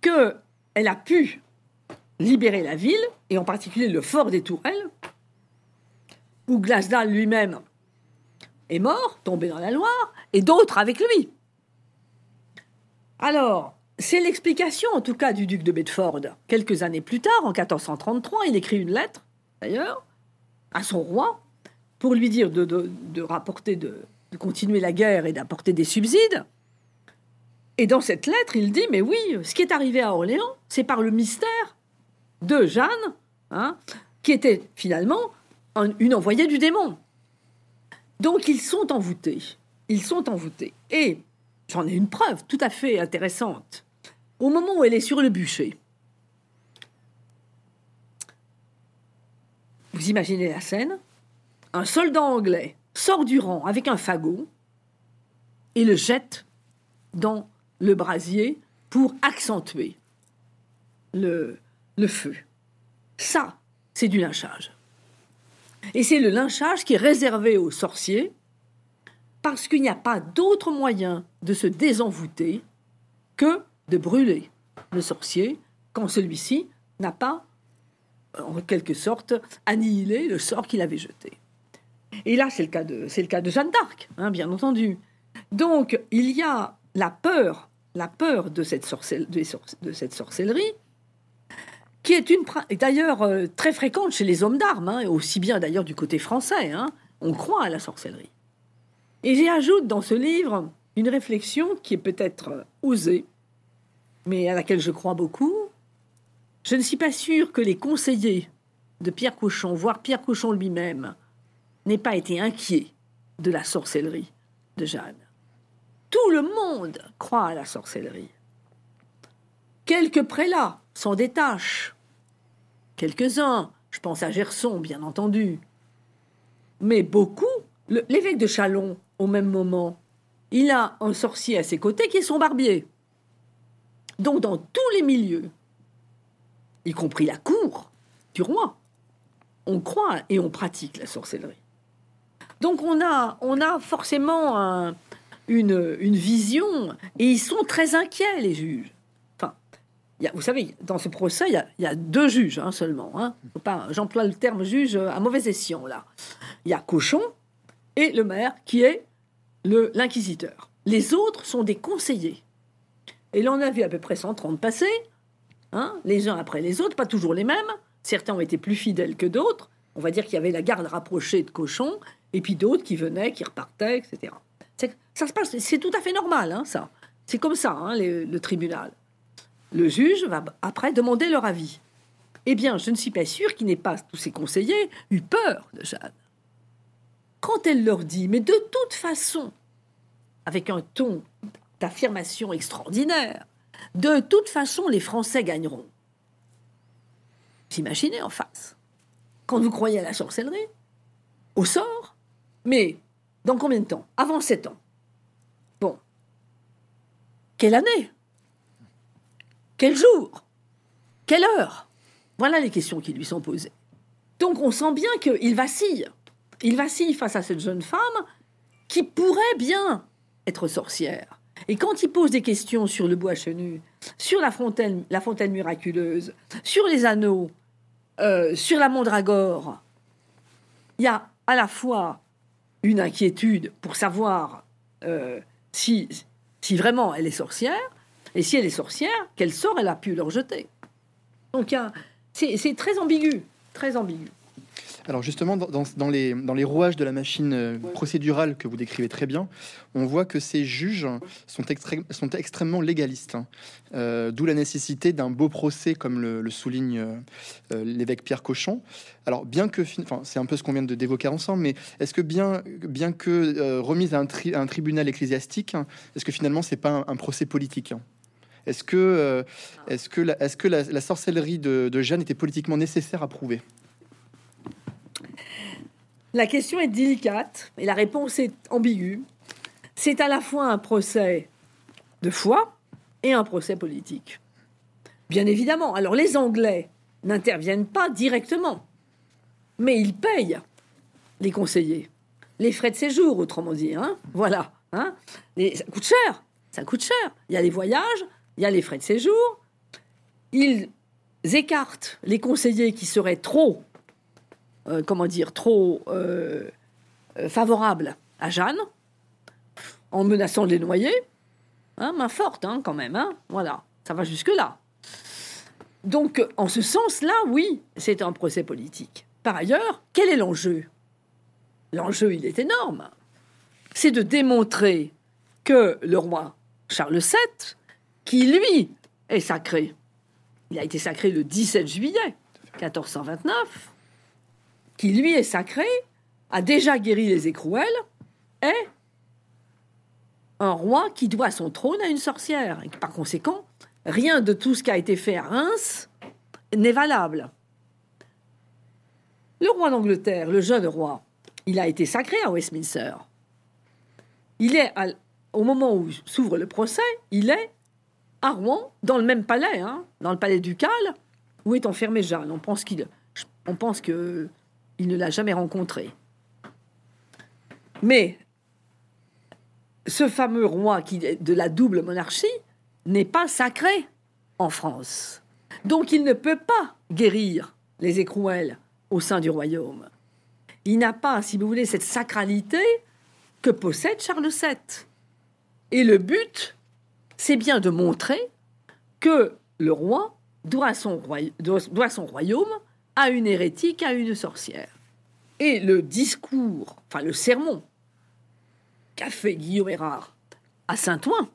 que elle a pu libérer la ville, et en particulier le fort des Tourelles, où Glasdal lui-même est mort, tombé dans la Loire, et d'autres avec lui. Alors, c'est l'explication, en tout cas, du duc de Bedford. Quelques années plus tard, en 1433, il écrit une lettre, d'ailleurs, à son roi, pour lui dire de, rapporter, de, continuer la guerre et d'apporter des subsides. Et dans cette lettre, il dit, mais oui, ce qui est arrivé à Orléans, c'est par le mystère de Jeanne, hein, qui était finalement une envoyée du démon. Donc ils sont envoûtés. Ils sont envoûtés. Et j'en ai une preuve tout à fait intéressante au moment où elle est sur le bûcher, vous imaginez la scène Un soldat anglais sort du rang avec un fagot et le jette dans le brasier pour accentuer le, feu. Ça, c'est du lynchage. Et c'est le lynchage qui est réservé aux sorciers parce qu'il n'y a pas d'autre moyen de se désenvoûter que de brûler le sorcier quand celui-ci n'a pas en quelque sorte, annihiler le sort qu'il avait jeté. Et là, c'est le cas de, le cas de Jeanne d'Arc, hein, bien entendu. Donc, il y a la peur, la peur de cette, de cette sorcellerie, qui est une d'ailleurs euh, très fréquente chez les hommes d'armes, hein, aussi bien d'ailleurs du côté français. Hein. on croit à la sorcellerie. Et j'y ajoute dans ce livre une réflexion qui est peut-être euh, osée, mais à laquelle je crois beaucoup. Je ne suis pas sûr que les conseillers de Pierre Cochon, voire Pierre Cochon lui-même, n'aient pas été inquiets de la sorcellerie de Jeanne. Tout le monde croit à la sorcellerie. Quelques prélats s'en détachent. Quelques-uns, je pense à Gerson, bien entendu. Mais beaucoup, l'évêque de Chalon, au même moment, il a un sorcier à ses côtés qui est son barbier. Donc dans tous les milieux, y compris la cour du roi, on croit et on pratique la sorcellerie. Donc on a, on a forcément une, vision, et ils sont très inquiets, les juges. Enfin, vous savez, dans ce procès, il y a, deux juges hein, seulement. Hein. J'emploie le terme juge à mauvais escient, là. Il y a Cochon et le maire, qui est l'inquisiteur. Les autres sont des conseillers. Et l'on a vu à peu près 130 passer, hein, les uns après les autres, pas toujours les mêmes. Certains ont été plus fidèles que d'autres. On va dire qu'il y avait la garde rapprochée de Cochon, et puis d'autres qui venaient, qui repartaient, etc. Ça se passe, c'est tout à fait normal, hein, ça. C'est comme ça, hein, le tribunal. Le juge va après demander leur avis. Eh bien, je ne suis pas sûr qu'il n'ait pas, tous ses conseillers, eu peur de Jeanne. Quand elle leur dit, mais de toute façon, avec un ton d'affirmation extraordinaire, de toute façon, les Français gagneront. Vous imaginez en face. Quand vous croyez à la sorcellerie, au sort, mais dans combien de temps? Avant sept ans. Bon. Quelle année? Quel jour? Quelle heure? Voilà les questions qui lui sont posées. Donc on sent bien qu'il vacille. Il vacille face à cette jeune femme qui pourrait bien être sorcière. Et quand il pose des questions sur le bois chenu, sur la fontaine, la fontaine miraculeuse, sur les anneaux, euh, sur la mandragore, il y a à la fois une inquiétude pour savoir euh, si, si vraiment elle est sorcière, et si elle est sorcière, quel sort elle a pu leur jeter. Donc c'est très ambigu, très ambigu. Alors justement, dans, les, rouages de la machine euh, procédurale que vous décrivez très bien, on voit que ces juges sont, extrêmement légalistes, hein. euh, d'où la nécessité d'un beau procès, comme le, souligne euh, l'évêque Pierre Cochon. Alors bien que, c'est un peu ce qu'on vient de d'évoquer ensemble, mais est-ce que bien, que remise à un, un, tribunal ecclésiastique, est-ce que finalement c'est pas un, procès politique la, est-ce que la, sorcellerie de, de Jeanne était politiquement nécessaire à prouver? La question est délicate et la réponse est ambiguë. C'est à la fois un procès de foi et un procès politique. Bien évidemment. Alors les Anglais n'interviennent pas directement, mais ils payent les conseillers, les frais de séjour, autrement dit. Hein voilà. Hein ça coûte cher. Ça coûte cher. Il y a les voyages, il y a les frais de séjour. Ils écartent les conseillers qui seraient trop euh, comment dire, trop euh, euh, favorable à Jeanne, en menaçant de les noyer. Hein, main forte, hein, quand même. Hein, voilà, ça va jusque-là. Donc, en ce sens-là, oui, c'est un procès politique. Par ailleurs, quel est l'enjeu? L'enjeu, il est énorme. C'est de démontrer que le roi Charles VII, qui lui est sacré, il a été sacré le 17 juillet 1429, qui lui est sacré, a déjà guéri les écrouelles, est un roi qui doit son trône à une sorcière. Et par conséquent, rien de tout ce qui a été fait à Reims n'est valable. Le roi d'Angleterre, le jeune roi, il a été sacré à Westminster. Il est, au moment où s'ouvre le procès, il est à Rouen, dans le même palais, hein, dans le palais ducal, où est enfermé Jeanne. On pense qu'il, on pense que il ne l'a jamais rencontré. Mais ce fameux roi qui est de la double monarchie n'est pas sacré en France. Donc il ne peut pas guérir les écrouelles au sein du royaume. Il n'a pas, si vous voulez, cette sacralité que possède Charles VII. Et le but, c'est bien de montrer que le roi doit doit son royaume à une hérétique, à une sorcière. Et le discours, enfin le sermon qu'a fait Guillaume Hérard à Saint-Ouen,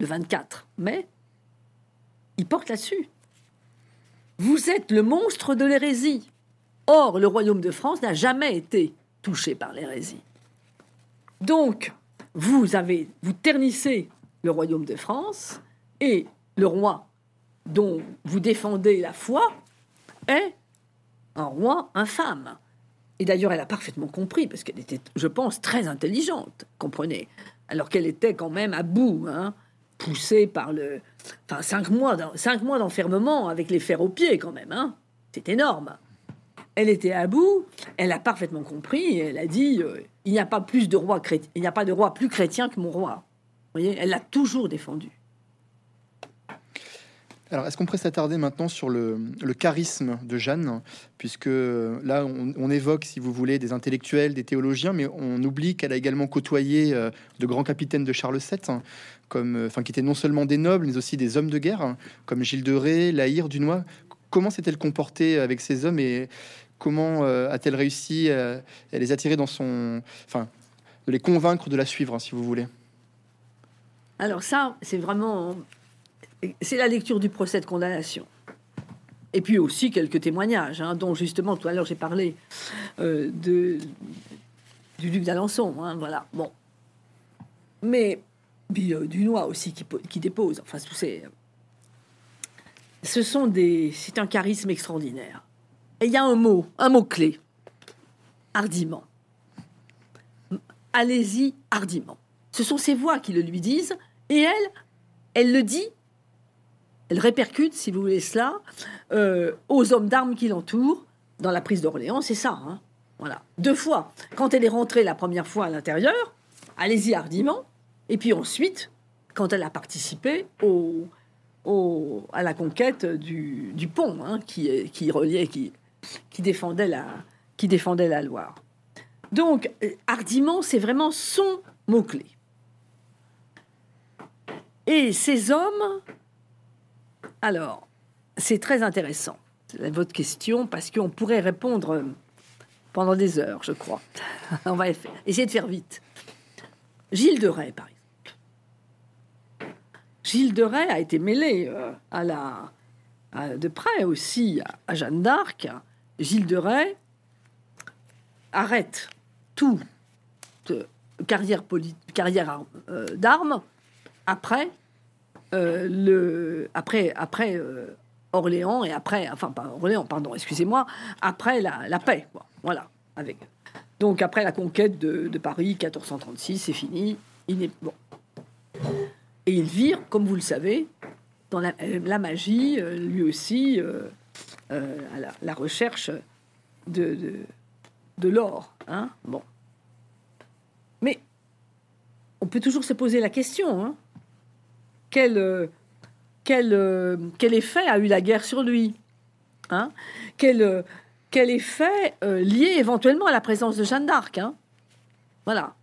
le 24 mai, il porte là-dessus. Vous êtes le monstre de l'hérésie. Or, le royaume de France n'a jamais été touché par l'hérésie. Donc, vous avez, vous ternissez le royaume de France et le roi dont vous défendez la foi un roi infâme. Et d'ailleurs, elle a parfaitement compris, parce qu'elle était, je pense, très intelligente, comprenez, alors qu'elle était quand même à bout, hein, poussée par le... Enfin, cinq mois, cinq mois d'enfermement avec les fers aux pieds, quand même, hein. C'est énorme. Elle était à bout, elle a parfaitement compris, elle a dit, euh, il n'y a pas plus de roi il n'y a pas de roi plus chrétien que mon roi. Vous voyez, elle l'a toujours défendu. Alors, est-ce qu'on pourrait s'attarder maintenant sur le, charisme de Jeanne, puisque là, on, évoque, si vous voulez, des intellectuels, des théologiens, mais on oublie qu'elle a également côtoyé euh, de grands capitaines de Charles VII, hein, comme, euh, enfin, qui étaient non seulement des nobles, mais aussi des hommes de guerre, hein, comme Gilles de Ré, Laïr, Dunois. Comment s'est-elle comportée avec ces hommes et comment euh, a-t-elle réussi à, les attirer dans son, enfin, de les convaincre de la suivre, hein, si vous voulez? Alors ça, c'est vraiment c'est la lecture du procès de condamnation. Et puis aussi quelques témoignages, hein, dont justement tout à l'heure j'ai parlé euh, de, du duc d'Alençon. Hein, voilà. Bon. Mais puis, euh, Dunois aussi qui, qui, dépose. Enfin, tout ces. Ce sont des. C'est un charisme extraordinaire. Et il y a un mot, un mot clé. Hardiment. Allez-y hardiment. Ce sont ces voix qui le lui disent, et elle, elle le dit elle répercute, si vous voulez cela, euh, aux hommes d'armes qui l'entourent dans la prise d'Orléans. C'est ça. Hein. voilà. Deux fois. Quand elle est rentrée la première fois à l'intérieur, allez-y hardiment. Et puis ensuite, quand elle a participé au, à la conquête du, pont hein, qui, reliait, qui, qui, défendait la, qui défendait la Loire. Donc, euh, hardiment, c'est vraiment son mot-clé. Et ces hommes alors, c'est très intéressant, votre question, parce qu'on pourrait répondre pendant des heures, je crois. On va essayer de faire vite. Gilles de Rais, par exemple. Gilles de Rais a été mêlé euh, à la, de près aussi à, Jeanne d'Arc. Gilles de Rais arrête tout carrière, carrière euh, d'armes après euh, le, après, euh, Orléans et après, enfin pas Orléans, pardon, excusez-moi, après la, paix, voilà, avec. Donc après la conquête de, Paris, 1436, c'est fini, il est bon. Et il vire, comme vous le savez, dans la, euh, magie, lui aussi, à la, recherche de l'or, hein, bon. Mais on peut toujours se poser la question, hein, quel, euh, euh, quel effet a eu la guerre sur lui hein? Quel, euh, quel effet lié éventuellement à la présence de Jeanne d'Arc hein? Voilà,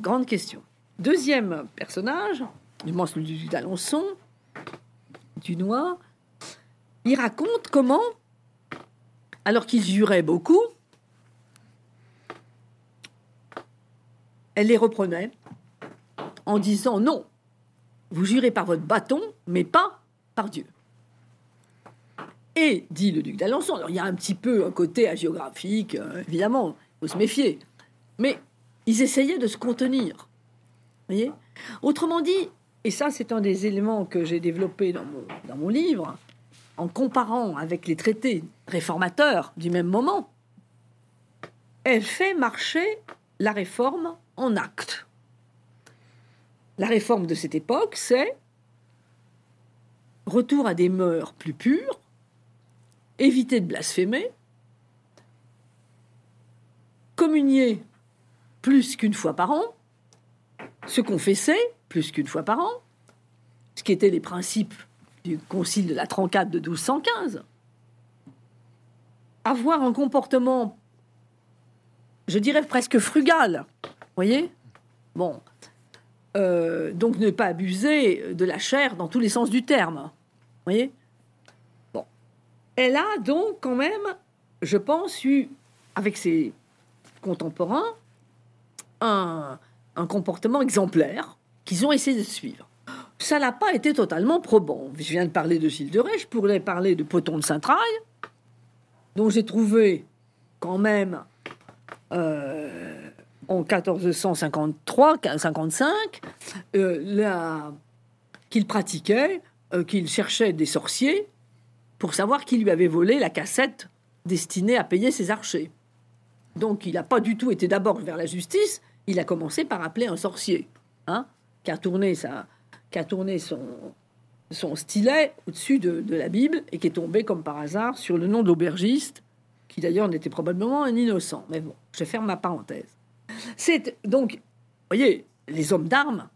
grande question. Deuxième personnage, du moins celui d'Alençon, du Noir, il raconte comment, alors qu'il jurait beaucoup, elle les reprenait en disant non, vous jurez par votre bâton, mais pas par Dieu. Et, dit le duc d'Alençon, alors il y a un petit peu un côté hagiographique, euh, évidemment, il faut se méfier, mais ils essayaient de se contenir. Voyez? Autrement dit, et ça c'est un des éléments que j'ai développé dans mon, dans mon livre, en comparant avec les traités réformateurs du même moment, elle fait marcher la réforme en acte. La réforme de cette époque, c'est retour à des mœurs plus pures, éviter de blasphémer, communier plus qu'une fois par an, se confesser plus qu'une fois par an, ce qui étaient les principes du Concile de la Trancade de 1215. avoir un comportement, je dirais presque frugal. Voyez? Bon. Euh, donc ne pas abuser de la chair dans tous les sens du terme. Voyez? Bon. Elle a donc quand même, je pense, eu, avec ses contemporains, un, un comportement exemplaire qu'ils ont essayé de suivre. Ça n'a pas été totalement probant. Je viens de parler de Gilles de je pourrais parler de Poton de Saint-Traille, dont j'ai trouvé quand même euh, en 1453-55 euh, qu'il pratiquait, euh, qu'il cherchait des sorciers pour savoir qui lui avait volé la cassette destinée à payer ses archers. Donc il n'a pas du tout été d'abord vers la justice, il a commencé par appeler un sorcier, hein, qui a tourné, sa, son, stylet au-dessus de, la Bible et qui est tombé comme par hasard sur le nom d'aubergiste, qui d'ailleurs n'était probablement un innocent. Mais bon, je ferme ma parenthèse. C'est donc, voyez, les hommes d'armes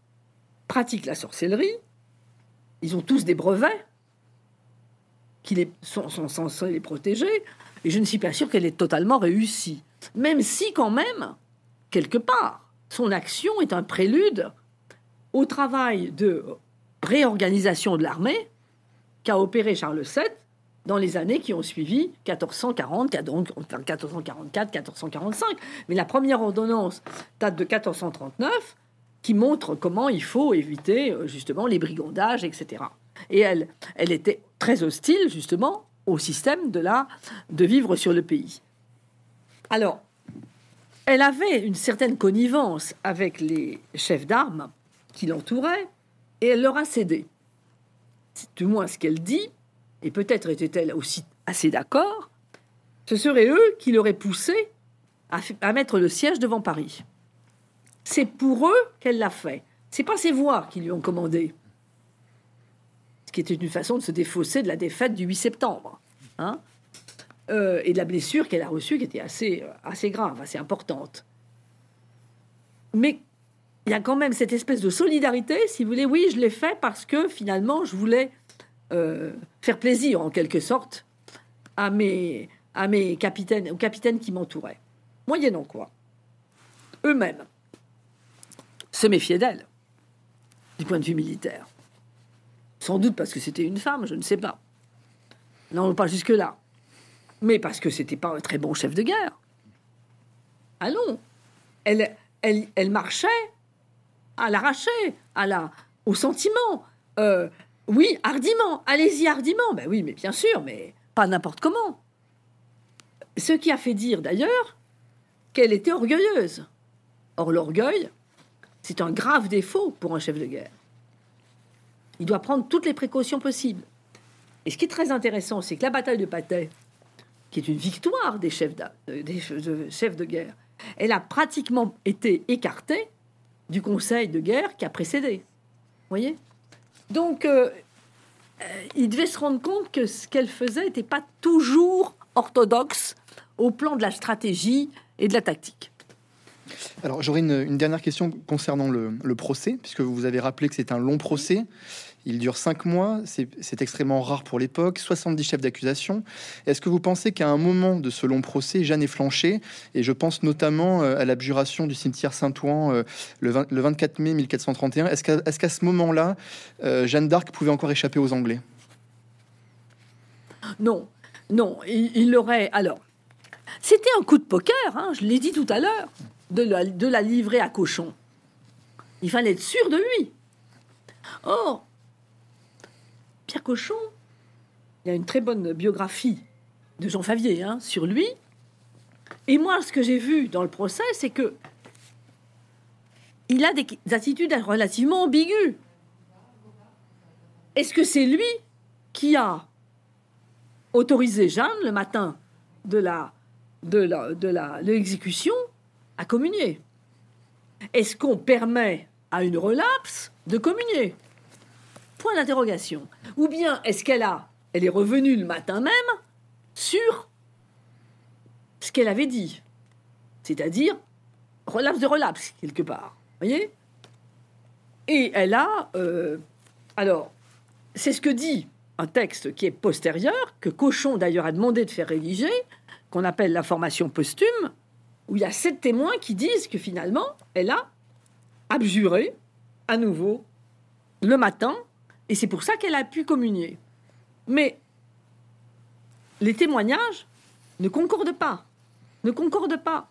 pratiquent la sorcellerie, ils ont tous des brevets qui les, sont, censés les protéger, et je ne suis pas sûr qu'elle ait totalement réussi. Même si, quand même, quelque part, son action est un prélude au travail de réorganisation de l'armée qu'a opéré Charles VII dans les années qui ont suivi 1440, donc 1444, 1445. Mais la première ordonnance date de 1439 qui montre comment il faut éviter euh, justement les brigandages, etc. Et elle, elle était très hostile justement au système de la de vivre sur le pays. Alors, elle avait une certaine connivence avec les chefs d'armes qui l'entouraient et elle leur a cédé. C'est du moins ce qu'elle dit, et peut-être était-elle aussi assez d'accord, ce serait eux qui l'auraient poussé à, mettre le siège devant Paris. C'est pour eux qu'elle l'a fait. C'est pas ses voix qui lui ont commandé. Ce qui était une façon de se défausser de la défaite du 8 septembre. Hein euh, et de la blessure qu'elle a reçue qui était assez, assez grave, assez importante. Mais il y a quand même cette espèce de solidarité, si vous voulez. Oui, je l'ai fait parce que finalement, je voulais euh, faire plaisir, en quelque sorte, à mes, à mes capitaines, aux capitaines qui m'entouraient. Moyennant quoi, eux-mêmes se méfiaient d'elle, du point de vue militaire. Sans doute parce que c'était une femme, je ne sais pas. Non, pas jusque-là. Mais parce que c'était pas un très bon chef de guerre. Allons. Elle, elle, elle marchait à l'arracher, à la, au sentiment. Euh, oui, hardiment, allez-y hardiment. Ben oui, mais bien sûr, mais pas n'importe comment. Ce qui a fait dire d'ailleurs qu'elle était orgueilleuse. Or, l'orgueil, c'est un grave défaut pour un chef de guerre. Il doit prendre toutes les précautions possibles. Et ce qui est très intéressant, c'est que la bataille de Patay, qui est une victoire des chefs de, des chefs de guerre, elle a pratiquement été écartée du conseil de guerre qui a précédé. voyez? Donc, euh, euh, il devait se rendre compte que ce qu'elle faisait n'était pas toujours orthodoxe au plan de la stratégie et de la tactique. Alors j'aurais une, dernière question concernant le, le, procès, puisque vous avez rappelé que c'est un long procès. Il dure cinq mois, c'est extrêmement rare pour l'époque, 70 chefs d'accusation. Est-ce que vous pensez qu'à un moment de ce long procès, Jeanne est flanchée? Et je pense notamment euh, à l'abjuration du cimetière Saint-Ouen euh, le, 24 mai 1431. Est-ce qu'à ce moment-là, euh, Jeanne d'Arc pouvait encore échapper aux Anglais? Non, non, il l'aurait. Alors, c'était un coup de poker, hein, je l'ai dit tout à l'heure, de de la livrer à Cochon. Il fallait être sûr de lui. Or, Pierre Cochon, il y a une très bonne biographie de Jean Favier hein, sur lui. Et moi, ce que j'ai vu dans le procès, c'est que il a des attitudes relativement ambiguës. Est-ce que c'est lui qui a autorisé Jeanne le matin de la de de l'exécution à communier? Est-ce qu'on permet à une relapse de communier? Point d'interrogation. Ou bien est-ce qu'elle a, elle est revenue le matin même sur ce qu'elle avait dit, c'est-à-dire relapse de relapse quelque part, voyez? Et elle a, euh, alors, c'est ce que dit un texte qui est postérieur, que Cochon d'ailleurs a demandé de faire rédiger, qu'on appelle la formation posthume, où il y a sept témoins qui disent que finalement, elle a abjuré à nouveau le matin, et c'est pour ça qu'elle a pu communier. Mais les témoignages ne concordent pas, ne concordent pas.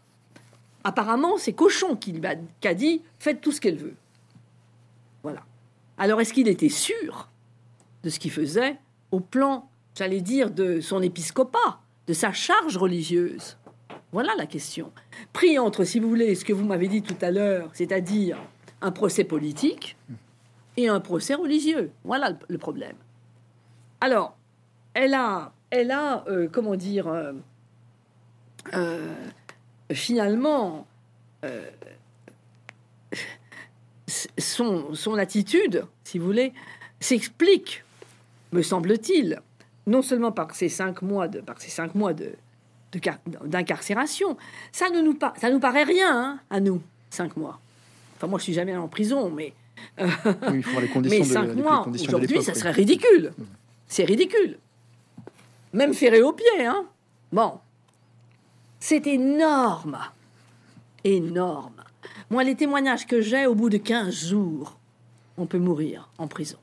Apparemment, c'est Cochon qui, a dit faites tout ce qu'elle veut. Voilà. Alors, est-ce qu'il était sûr de ce qu'il faisait au plan, j'allais dire, de son épiscopat, de sa charge religieuse? Voilà la question. Pris entre, si vous voulez, ce que vous m'avez dit tout à l'heure, c'est-à-dire un procès politique et un procès religieux. Voilà le problème. Alors, elle a, elle a euh, comment dire, euh, euh, finalement, son, son attitude, si vous voulez, s'explique, me semble-t-il, non seulement par ces cinq mois de, par ces cinq mois de, d'incarcération. Ça ne nous, ça nous paraît rien hein, à nous, cinq mois. Enfin, moi, je suis jamais en prison, mais. Oui, les conditions mais cinq mois, aujourd'hui, ça serait ridicule. C'est ridicule. Même ferré au pied, hein. Bon. C'est énorme. Énorme. Moi, les témoignages que j'ai, au bout de 15 jours, on peut mourir en prison.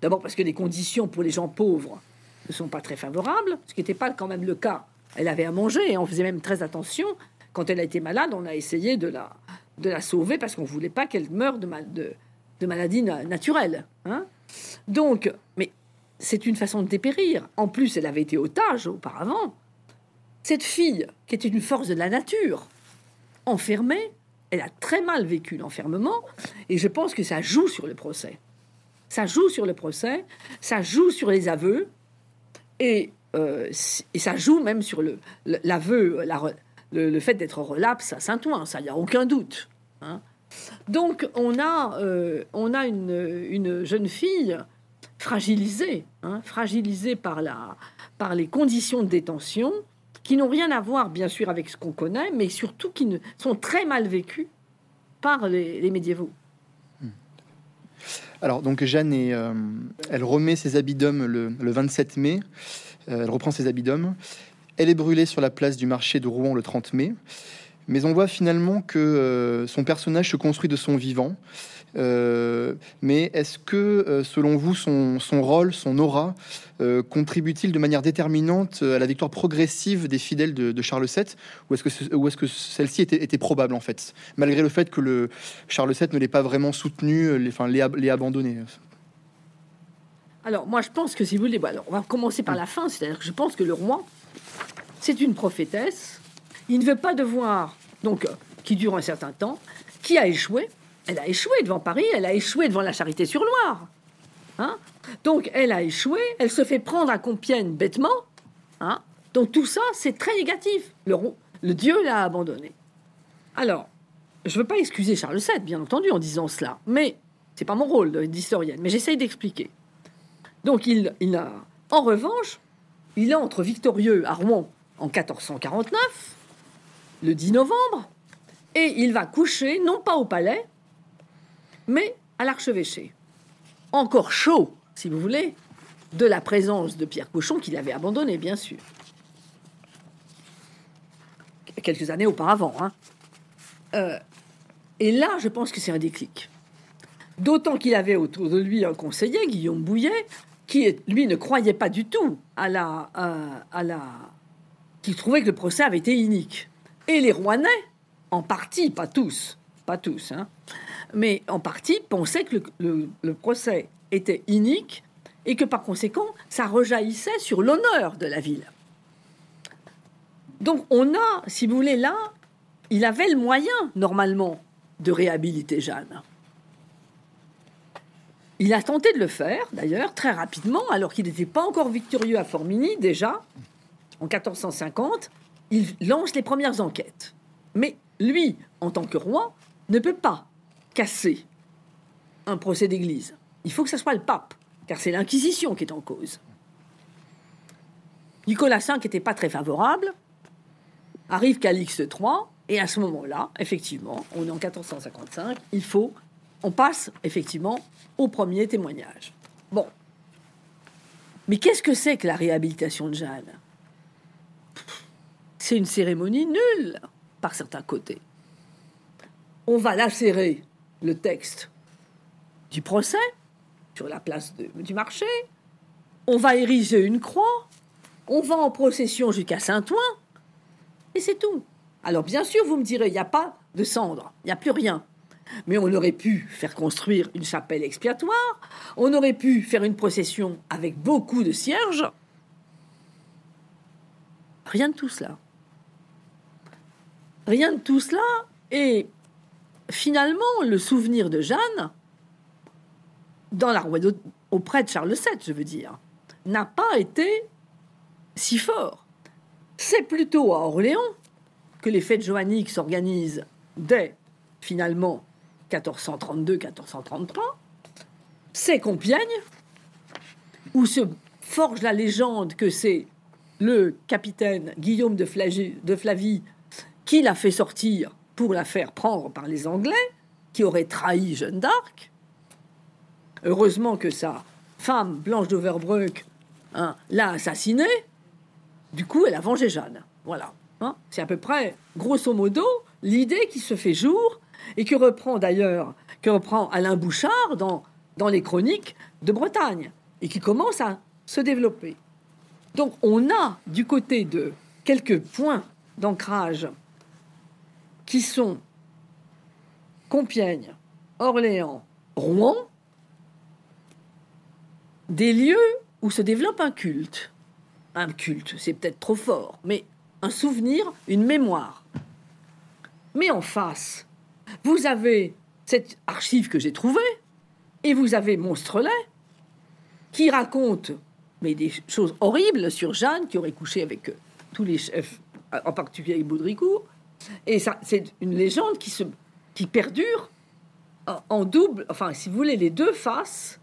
D'abord parce que les conditions pour les gens pauvres ne sont pas très favorables, ce qui n'était pas quand même le cas. Elle avait à manger et on faisait même très attention. Quand elle a été malade, on a essayé de la, de la sauver parce qu'on ne voulait pas qu'elle meure de, de, de maladie naturelle. Hein. Donc, mais c'est une façon de dépérir. En plus, elle avait été otage auparavant. Cette fille, qui était une force de la nature, enfermée, elle a très mal vécu l'enfermement, et je pense que ça joue sur le procès. Ça joue sur le procès, ça joue sur les aveux, et, euh, ça joue même sur l'aveu, le, fait d'être relapse à Saint-Ouen, ça, n'y a aucun doute. Hein. Donc on a, euh, on a une, jeune fille fragilisée, hein, fragilisée par, la, par les conditions de détention, qui n'ont rien à voir bien sûr avec ce qu'on connaît, mais surtout qui ne, sont très mal vécues par les, médiévaux. Hmm. Alors donc Jeanne, euh, elle remet ses habits d'homme le, 27 mai, euh, elle reprend ses habits d'homme, elle est brûlée sur la place du marché de Rouen le 30 mai. Mais on voit finalement que euh, son personnage se construit de son vivant. Euh, mais est-ce que, euh, selon vous, son, rôle, son aura, contribue-t-il de manière déterminante à la victoire progressive des fidèles de, Charles VII Ou est-ce que, est que celle-ci était, probable, en fait, malgré le fait que le Charles VII ne l'ait pas vraiment soutenu, les, enfin, les, abandonné Alors, moi, je pense que si vous voulez, alors, on va commencer par la fin, c'est-à-dire que je pense que le roi, c'est une prophétesse il ne veut pas devoir, donc, qui dure un certain temps, qui a échoué. Elle a échoué devant Paris, elle a échoué devant la Charité-sur-Loire. Hein donc, elle a échoué, elle se fait prendre à Compiègne bêtement. Hein donc, tout ça, c'est très négatif. Le, le Dieu l'a abandonné. Alors, je ne veux pas excuser Charles VII, bien entendu, en disant cela, mais c'est pas mon rôle d'historienne, mais j'essaye d'expliquer. Donc, il, il a, en revanche, il entre victorieux à Rouen en 1449 le 10 novembre, et il va coucher, non pas au palais, mais à l'archevêché. Encore chaud, si vous voulez, de la présence de Pierre Cochon, qu'il avait abandonné, bien sûr. Quelques années auparavant. Hein. Euh, et là, je pense que c'est un déclic. D'autant qu'il avait autour de lui un conseiller, Guillaume Bouillet, qui, lui, ne croyait pas du tout à la... à la qui trouvait que le procès avait été inique. Et les Rouennais, en partie, pas tous, pas tous, hein, mais en partie, pensaient que le, procès était inique et que par conséquent, ça rejaillissait sur l'honneur de la ville. Donc on a, si vous voulez, là, il avait le moyen, normalement, de réhabiliter Jeanne. Il a tenté de le faire, d'ailleurs, très rapidement, alors qu'il n'était pas encore victorieux à Formigny, déjà, en 1450 il lance les premières enquêtes. Mais lui, en tant que roi, ne peut pas casser un procès d'église. Il faut que ce soit le pape, car c'est l'Inquisition qui est en cause. Nicolas V n'était pas très favorable. Arrive Calixte III, et à ce moment-là, effectivement, on est en 1455, il faut, on passe effectivement au premier témoignage. Bon. Mais qu'est-ce que c'est que la réhabilitation de Jeanne? Une cérémonie nulle par certains côtés. On va lacérer le texte du procès sur la place du marché, on va ériger une croix, on va en procession jusqu'à Saint-Ouen, et c'est tout. Alors bien sûr, vous me direz, il n'y a pas de cendres, il n'y a plus rien. Mais on aurait pu faire construire une chapelle expiatoire, on aurait pu faire une procession avec beaucoup de cierges. Rien de tout cela. Rien de tout cela. Et finalement, le souvenir de Jeanne, dans la auprès de Charles VII, je veux dire, n'a pas été si fort. C'est plutôt à Orléans que les fêtes johanniques s'organisent dès finalement 1432-1433. C'est Compiègne où se forge la légende que c'est le capitaine Guillaume de Flavie qui l'a fait sortir pour la faire prendre par les Anglais, qui aurait trahi Jeanne d'Arc. Heureusement que sa femme, Blanche d'Overbruck, hein, l'a assassinée. Du coup, elle a vengé Jeanne. Voilà. Hein. C'est à peu près, grosso modo, l'idée qui se fait jour et que reprend d'ailleurs, que reprend Alain Bouchard dans, dans les chroniques de Bretagne et qui commence à se développer. Donc on a du côté de quelques points d'ancrage qui sont Compiègne, Orléans, Rouen, des lieux où se développe un culte. Un culte, c'est peut-être trop fort, mais un souvenir, une mémoire. Mais en face, vous avez cette archive que j'ai trouvée, et vous avez Monstrelet, qui raconte mais des choses horribles sur Jeanne, qui aurait couché avec euh, tous les chefs, en particulier avec Baudricourt. Et ça, c'est une légende qui, se, qui perdure en double, enfin, si vous voulez, les deux faces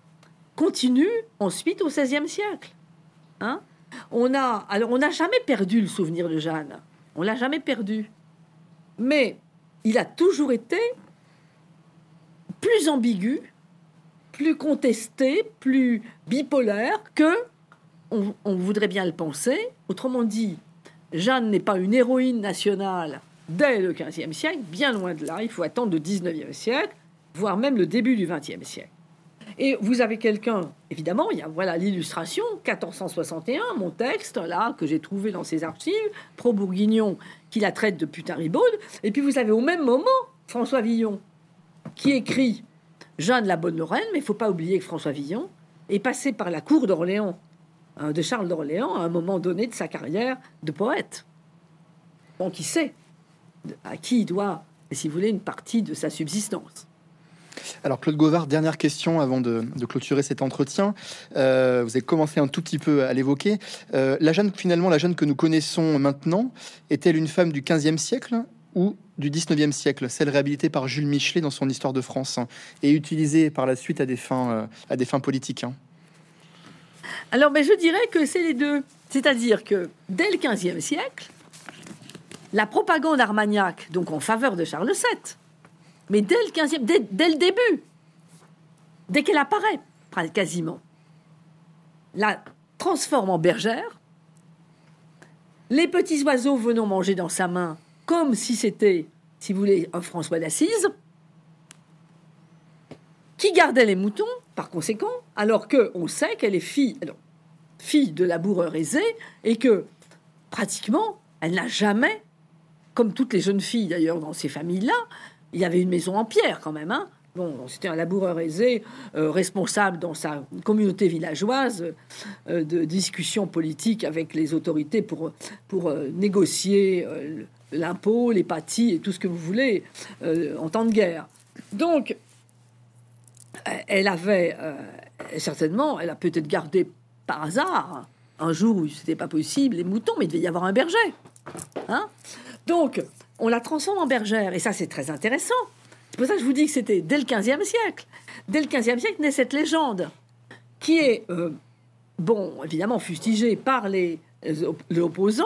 continuent ensuite au XVIe siècle. Hein on a, alors, on n'a jamais perdu le souvenir de Jeanne. On l'a jamais perdu. Mais il a toujours été plus ambigu, plus contesté, plus bipolaire que on, voudrait bien le penser. Autrement dit, Jeanne n'est pas une héroïne nationale dès le XVe siècle, bien loin de là. Il faut attendre le XIXe siècle, voire même le début du XXe siècle. Et vous avez quelqu'un, évidemment, il y a voilà l'illustration, 1461, mon texte, là, que j'ai trouvé dans ses archives, pro-bourguignon, qui la traite de putain ribaude. Et puis vous avez au même moment François Villon, qui écrit Jeanne la Bonne Lorraine, mais il faut pas oublier que François Villon est passé par la cour d'Orléans, hein, de Charles d'Orléans, à un moment donné de sa carrière de poète. Donc il sait? À qui il doit, si vous voulez, une partie de sa subsistance. Alors Claude Gauvard, dernière question avant de, clôturer cet entretien. Euh, vous avez commencé un tout petit peu à l'évoquer. Euh, la Jeanne, finalement, la Jeanne que nous connaissons maintenant, est-elle une femme du 15e siècle ou du 19e siècle, celle réhabilitée par Jules Michelet dans son Histoire de France hein, et utilisée par la suite à des fins, euh, à des fins politiques hein? Alors, mais je dirais que c'est les deux. C'est-à-dire que dès le 15e siècle, la propagande armagnaque, donc en faveur de Charles VII, mais dès le 15 dès, le début, dès qu'elle apparaît, quasiment, la transforme en bergère. Les petits oiseaux venant manger dans sa main, comme si c'était, si vous voulez, un François d'Assise, qui gardait les moutons, par conséquent, alors que on sait qu'elle est fille, fille de laboureur aisé, et que pratiquement, elle n'a jamais, comme toutes les jeunes filles d'ailleurs dans ces familles-là, il y avait une maison en pierre quand même. Hein bon, c'était un laboureur aisé, euh, responsable dans sa communauté villageoise euh, de discussions politiques avec les autorités pour, pour euh, négocier l'impôt, les pâtis et tout ce que vous voulez en temps de guerre. Donc, elle avait certainement, elle a peut-être gardé par hasard un jour où c'était pas possible les moutons, mais il devait y avoir un berger. Hein Donc, on la transforme en bergère. Et ça, c'est très intéressant. C'est pour ça que je vous dis que c'était dès le XVe siècle. Dès le XVe siècle naît cette légende qui est, euh, bon, évidemment fustigée par les, les opposants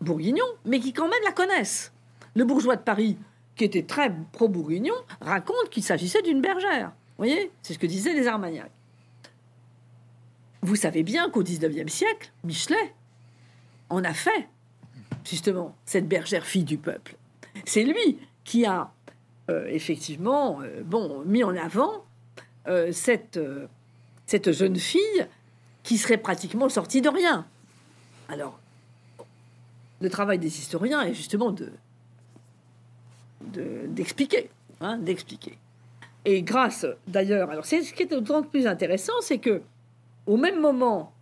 bourguignons, mais qui quand même la connaissent. Le bourgeois de Paris, qui était très pro-bourguignon, raconte qu'il s'agissait d'une bergère. Vous voyez C'est ce que disaient les Armagnacs. Vous savez bien qu'au XIXe siècle, Michelet en a fait justement, cette bergère fille du peuple. C'est lui qui a euh, effectivement bon, mis en avant cette, cette jeune fille qui serait pratiquement sortie de rien. Alors, le travail des historiens est justement de d'expliquer, hein, d'expliquer. Et grâce, d'ailleurs, alors c'est ce qui est d'autant plus intéressant, c'est que au même moment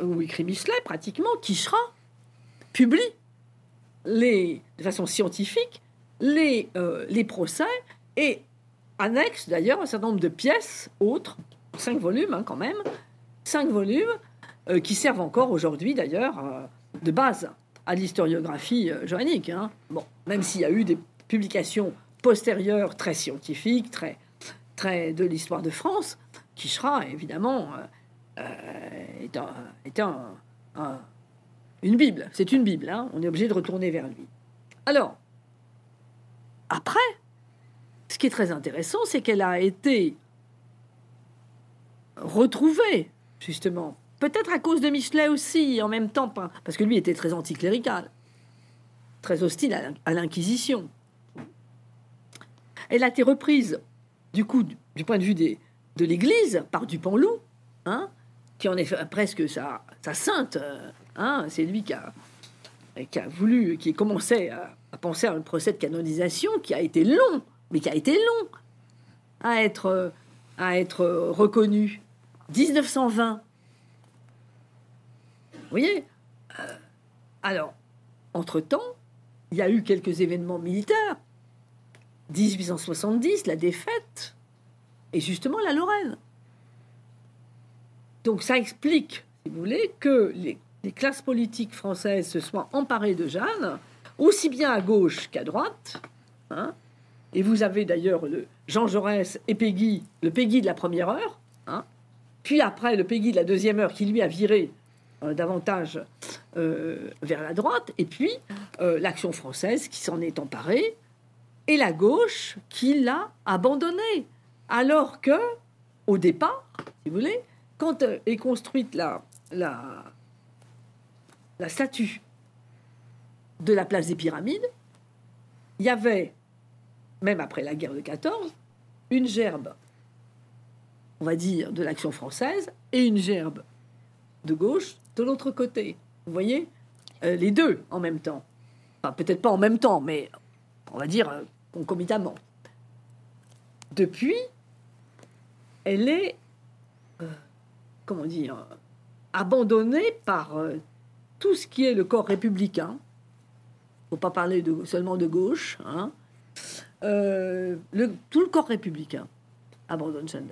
où écrit Michelet, pratiquement, Quichera publie les, de façon scientifique les, euh, les procès et annexe d'ailleurs un certain nombre de pièces autres, cinq volumes hein, quand même, cinq volumes euh, qui servent encore aujourd'hui d'ailleurs euh, de base à l'historiographie joannique. Hein. Bon, même s'il y a eu des publications postérieures très scientifiques, très, très de l'histoire de France, Quichera, évidemment, euh, est, une Bible. C'est une Bible. Hein. On est obligé de retourner vers lui. Alors, après, ce qui est très intéressant, c'est qu'elle a été retrouvée, justement, peut-être à cause de Michelet aussi, en même temps, parce que lui était très anticlérical, très hostile à l'Inquisition. Elle a été reprise, du coup, du point de vue des, de l'Église, par Dupanloup, hein, qui en est presque sa, sa sainte. Hein, c'est lui qui a, qui a voulu, qui commençait à, à penser à un procès de canonisation qui a été long, mais qui a été long à être, à être reconnu. 1920. Vous voyez euh, Alors, entre-temps, il y a eu quelques événements militaires 1870, la défaite, et justement la Lorraine. Donc ça explique, si vous voulez, que les, classes politiques françaises se soient emparées de Jeanne, aussi bien à gauche qu'à droite. Hein. et vous avez d'ailleurs le Jean Jaurès et Peggy, le Peggy de la première heure, hein. puis après le Peggy de la deuxième heure qui lui a viré euh, davantage euh, vers la droite, et puis euh, l'action française qui s'en est emparée et la gauche qui l'a abandonné. Alors que, au départ, si vous voulez, quand est construite la, la, la statue de la place des pyramides, il y avait, même après la guerre de 14, une gerbe, on va dire, de l'action française et une gerbe de gauche de l'autre côté. Vous voyez euh, Les deux en même temps. Enfin, peut-être pas en même temps, mais on va dire euh, concomitamment. Depuis, elle est, euh, comment dire, abandonnée par tout ce qui est le corps républicain. Faut pas parler seulement de gauche. Hein. Euh, tout le corps républicain abandonne Jeanne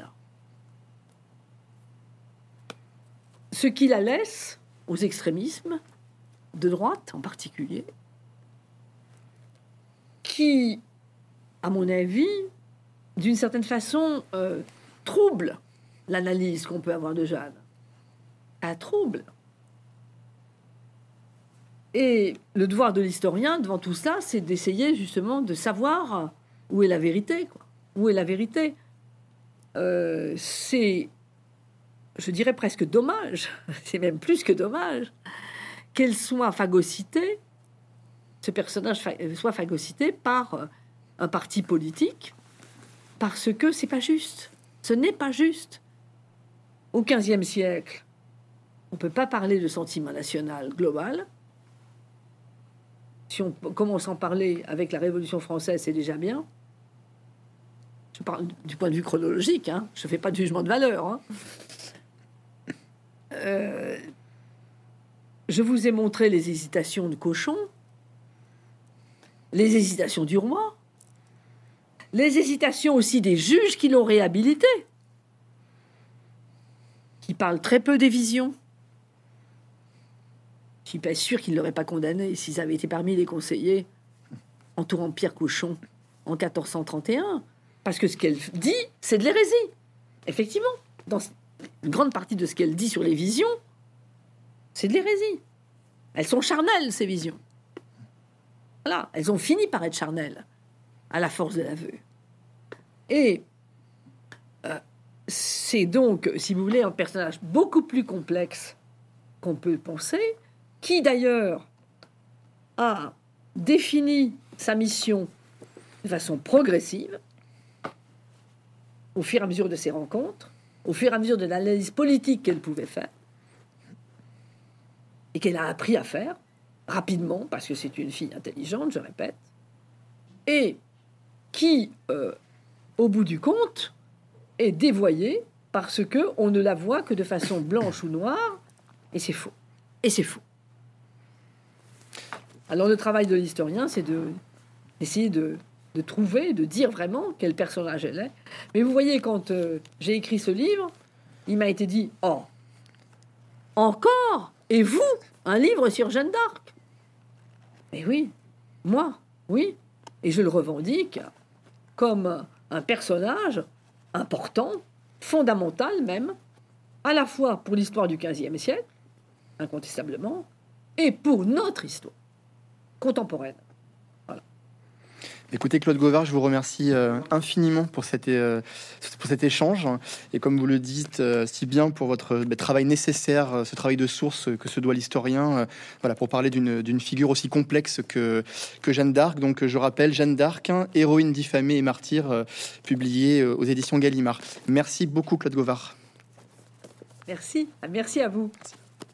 Ce qui la laisse aux extrémismes, de droite en particulier, qui à mon avis, d'une certaine façon, euh, trouble l'analyse qu'on peut avoir de Jeanne. Un trouble. Et le devoir de l'historien devant tout ça, c'est d'essayer justement de savoir où est la vérité. Où est la vérité? Euh, C'est, je dirais presque dommage, c'est même plus que dommage, qu'elle soit phagocytée, ce personnage soit phagocyté par un parti politique parce que c'est pas juste. Ce n'est pas juste. Au XVe siècle, on ne peut pas parler de sentiment national global. Si on commence à en parler avec la Révolution française, c'est déjà bien. Je parle du point de vue chronologique, hein. je ne fais pas de jugement de valeur. Hein. Euh, je vous ai montré les hésitations de Cochon, les hésitations du roi, les hésitations aussi des juges qui l'ont réhabilité, qui parlent très peu des visions. Je suis pas sûr qu'ils ne l'auraient pas condamné s'ils avaient été parmi les conseillers entourant Pierre Cochon en 1431. Parce que ce qu'elle dit, c'est de l'hérésie. Effectivement, dans une grande partie de ce qu'elle dit sur les visions, c'est de l'hérésie. Elles sont charnelles, ces visions. Voilà, elles ont fini par être charnelles à la force de l'aveu. Et euh, c'est donc, si vous voulez, un personnage beaucoup plus complexe qu'on peut penser, qui d'ailleurs a défini sa mission de façon progressive, au fur et à mesure de ses rencontres, au fur et à mesure de l'analyse politique qu'elle pouvait faire, et qu'elle a appris à faire rapidement, parce que c'est une fille intelligente, je répète, et qui, euh, au bout du compte, est dévoyée parce que on ne la voit que de façon blanche ou noire, et c'est faux. Et c'est faux. Alors le travail de l'historien, c'est de d'essayer de, de, trouver, de dire vraiment quel personnage elle est. Mais vous voyez, quand euh, j'ai écrit ce livre, il m'a été dit Oh, encore Et vous Un livre sur Jeanne d'Arc Mais oui, moi, oui. Et je le revendique comme un personnage important, fondamental même, à la fois pour l'histoire du XVe siècle, incontestablement, et pour notre histoire contemporaine. Écoutez, Claude Govard, je vous remercie euh, infiniment pour cet, euh, pour cet échange. Et comme vous le dites euh, si bien pour votre bah, travail nécessaire, ce travail de source que se doit l'historien, voilà, pour parler d'une figure aussi complexe que, que Jeanne d'Arc. Donc, je rappelle, Jeanne d'Arc, héroïne diffamée et martyr, publiée aux éditions Gallimard. Merci beaucoup, Claude Govard. Merci, merci à vous.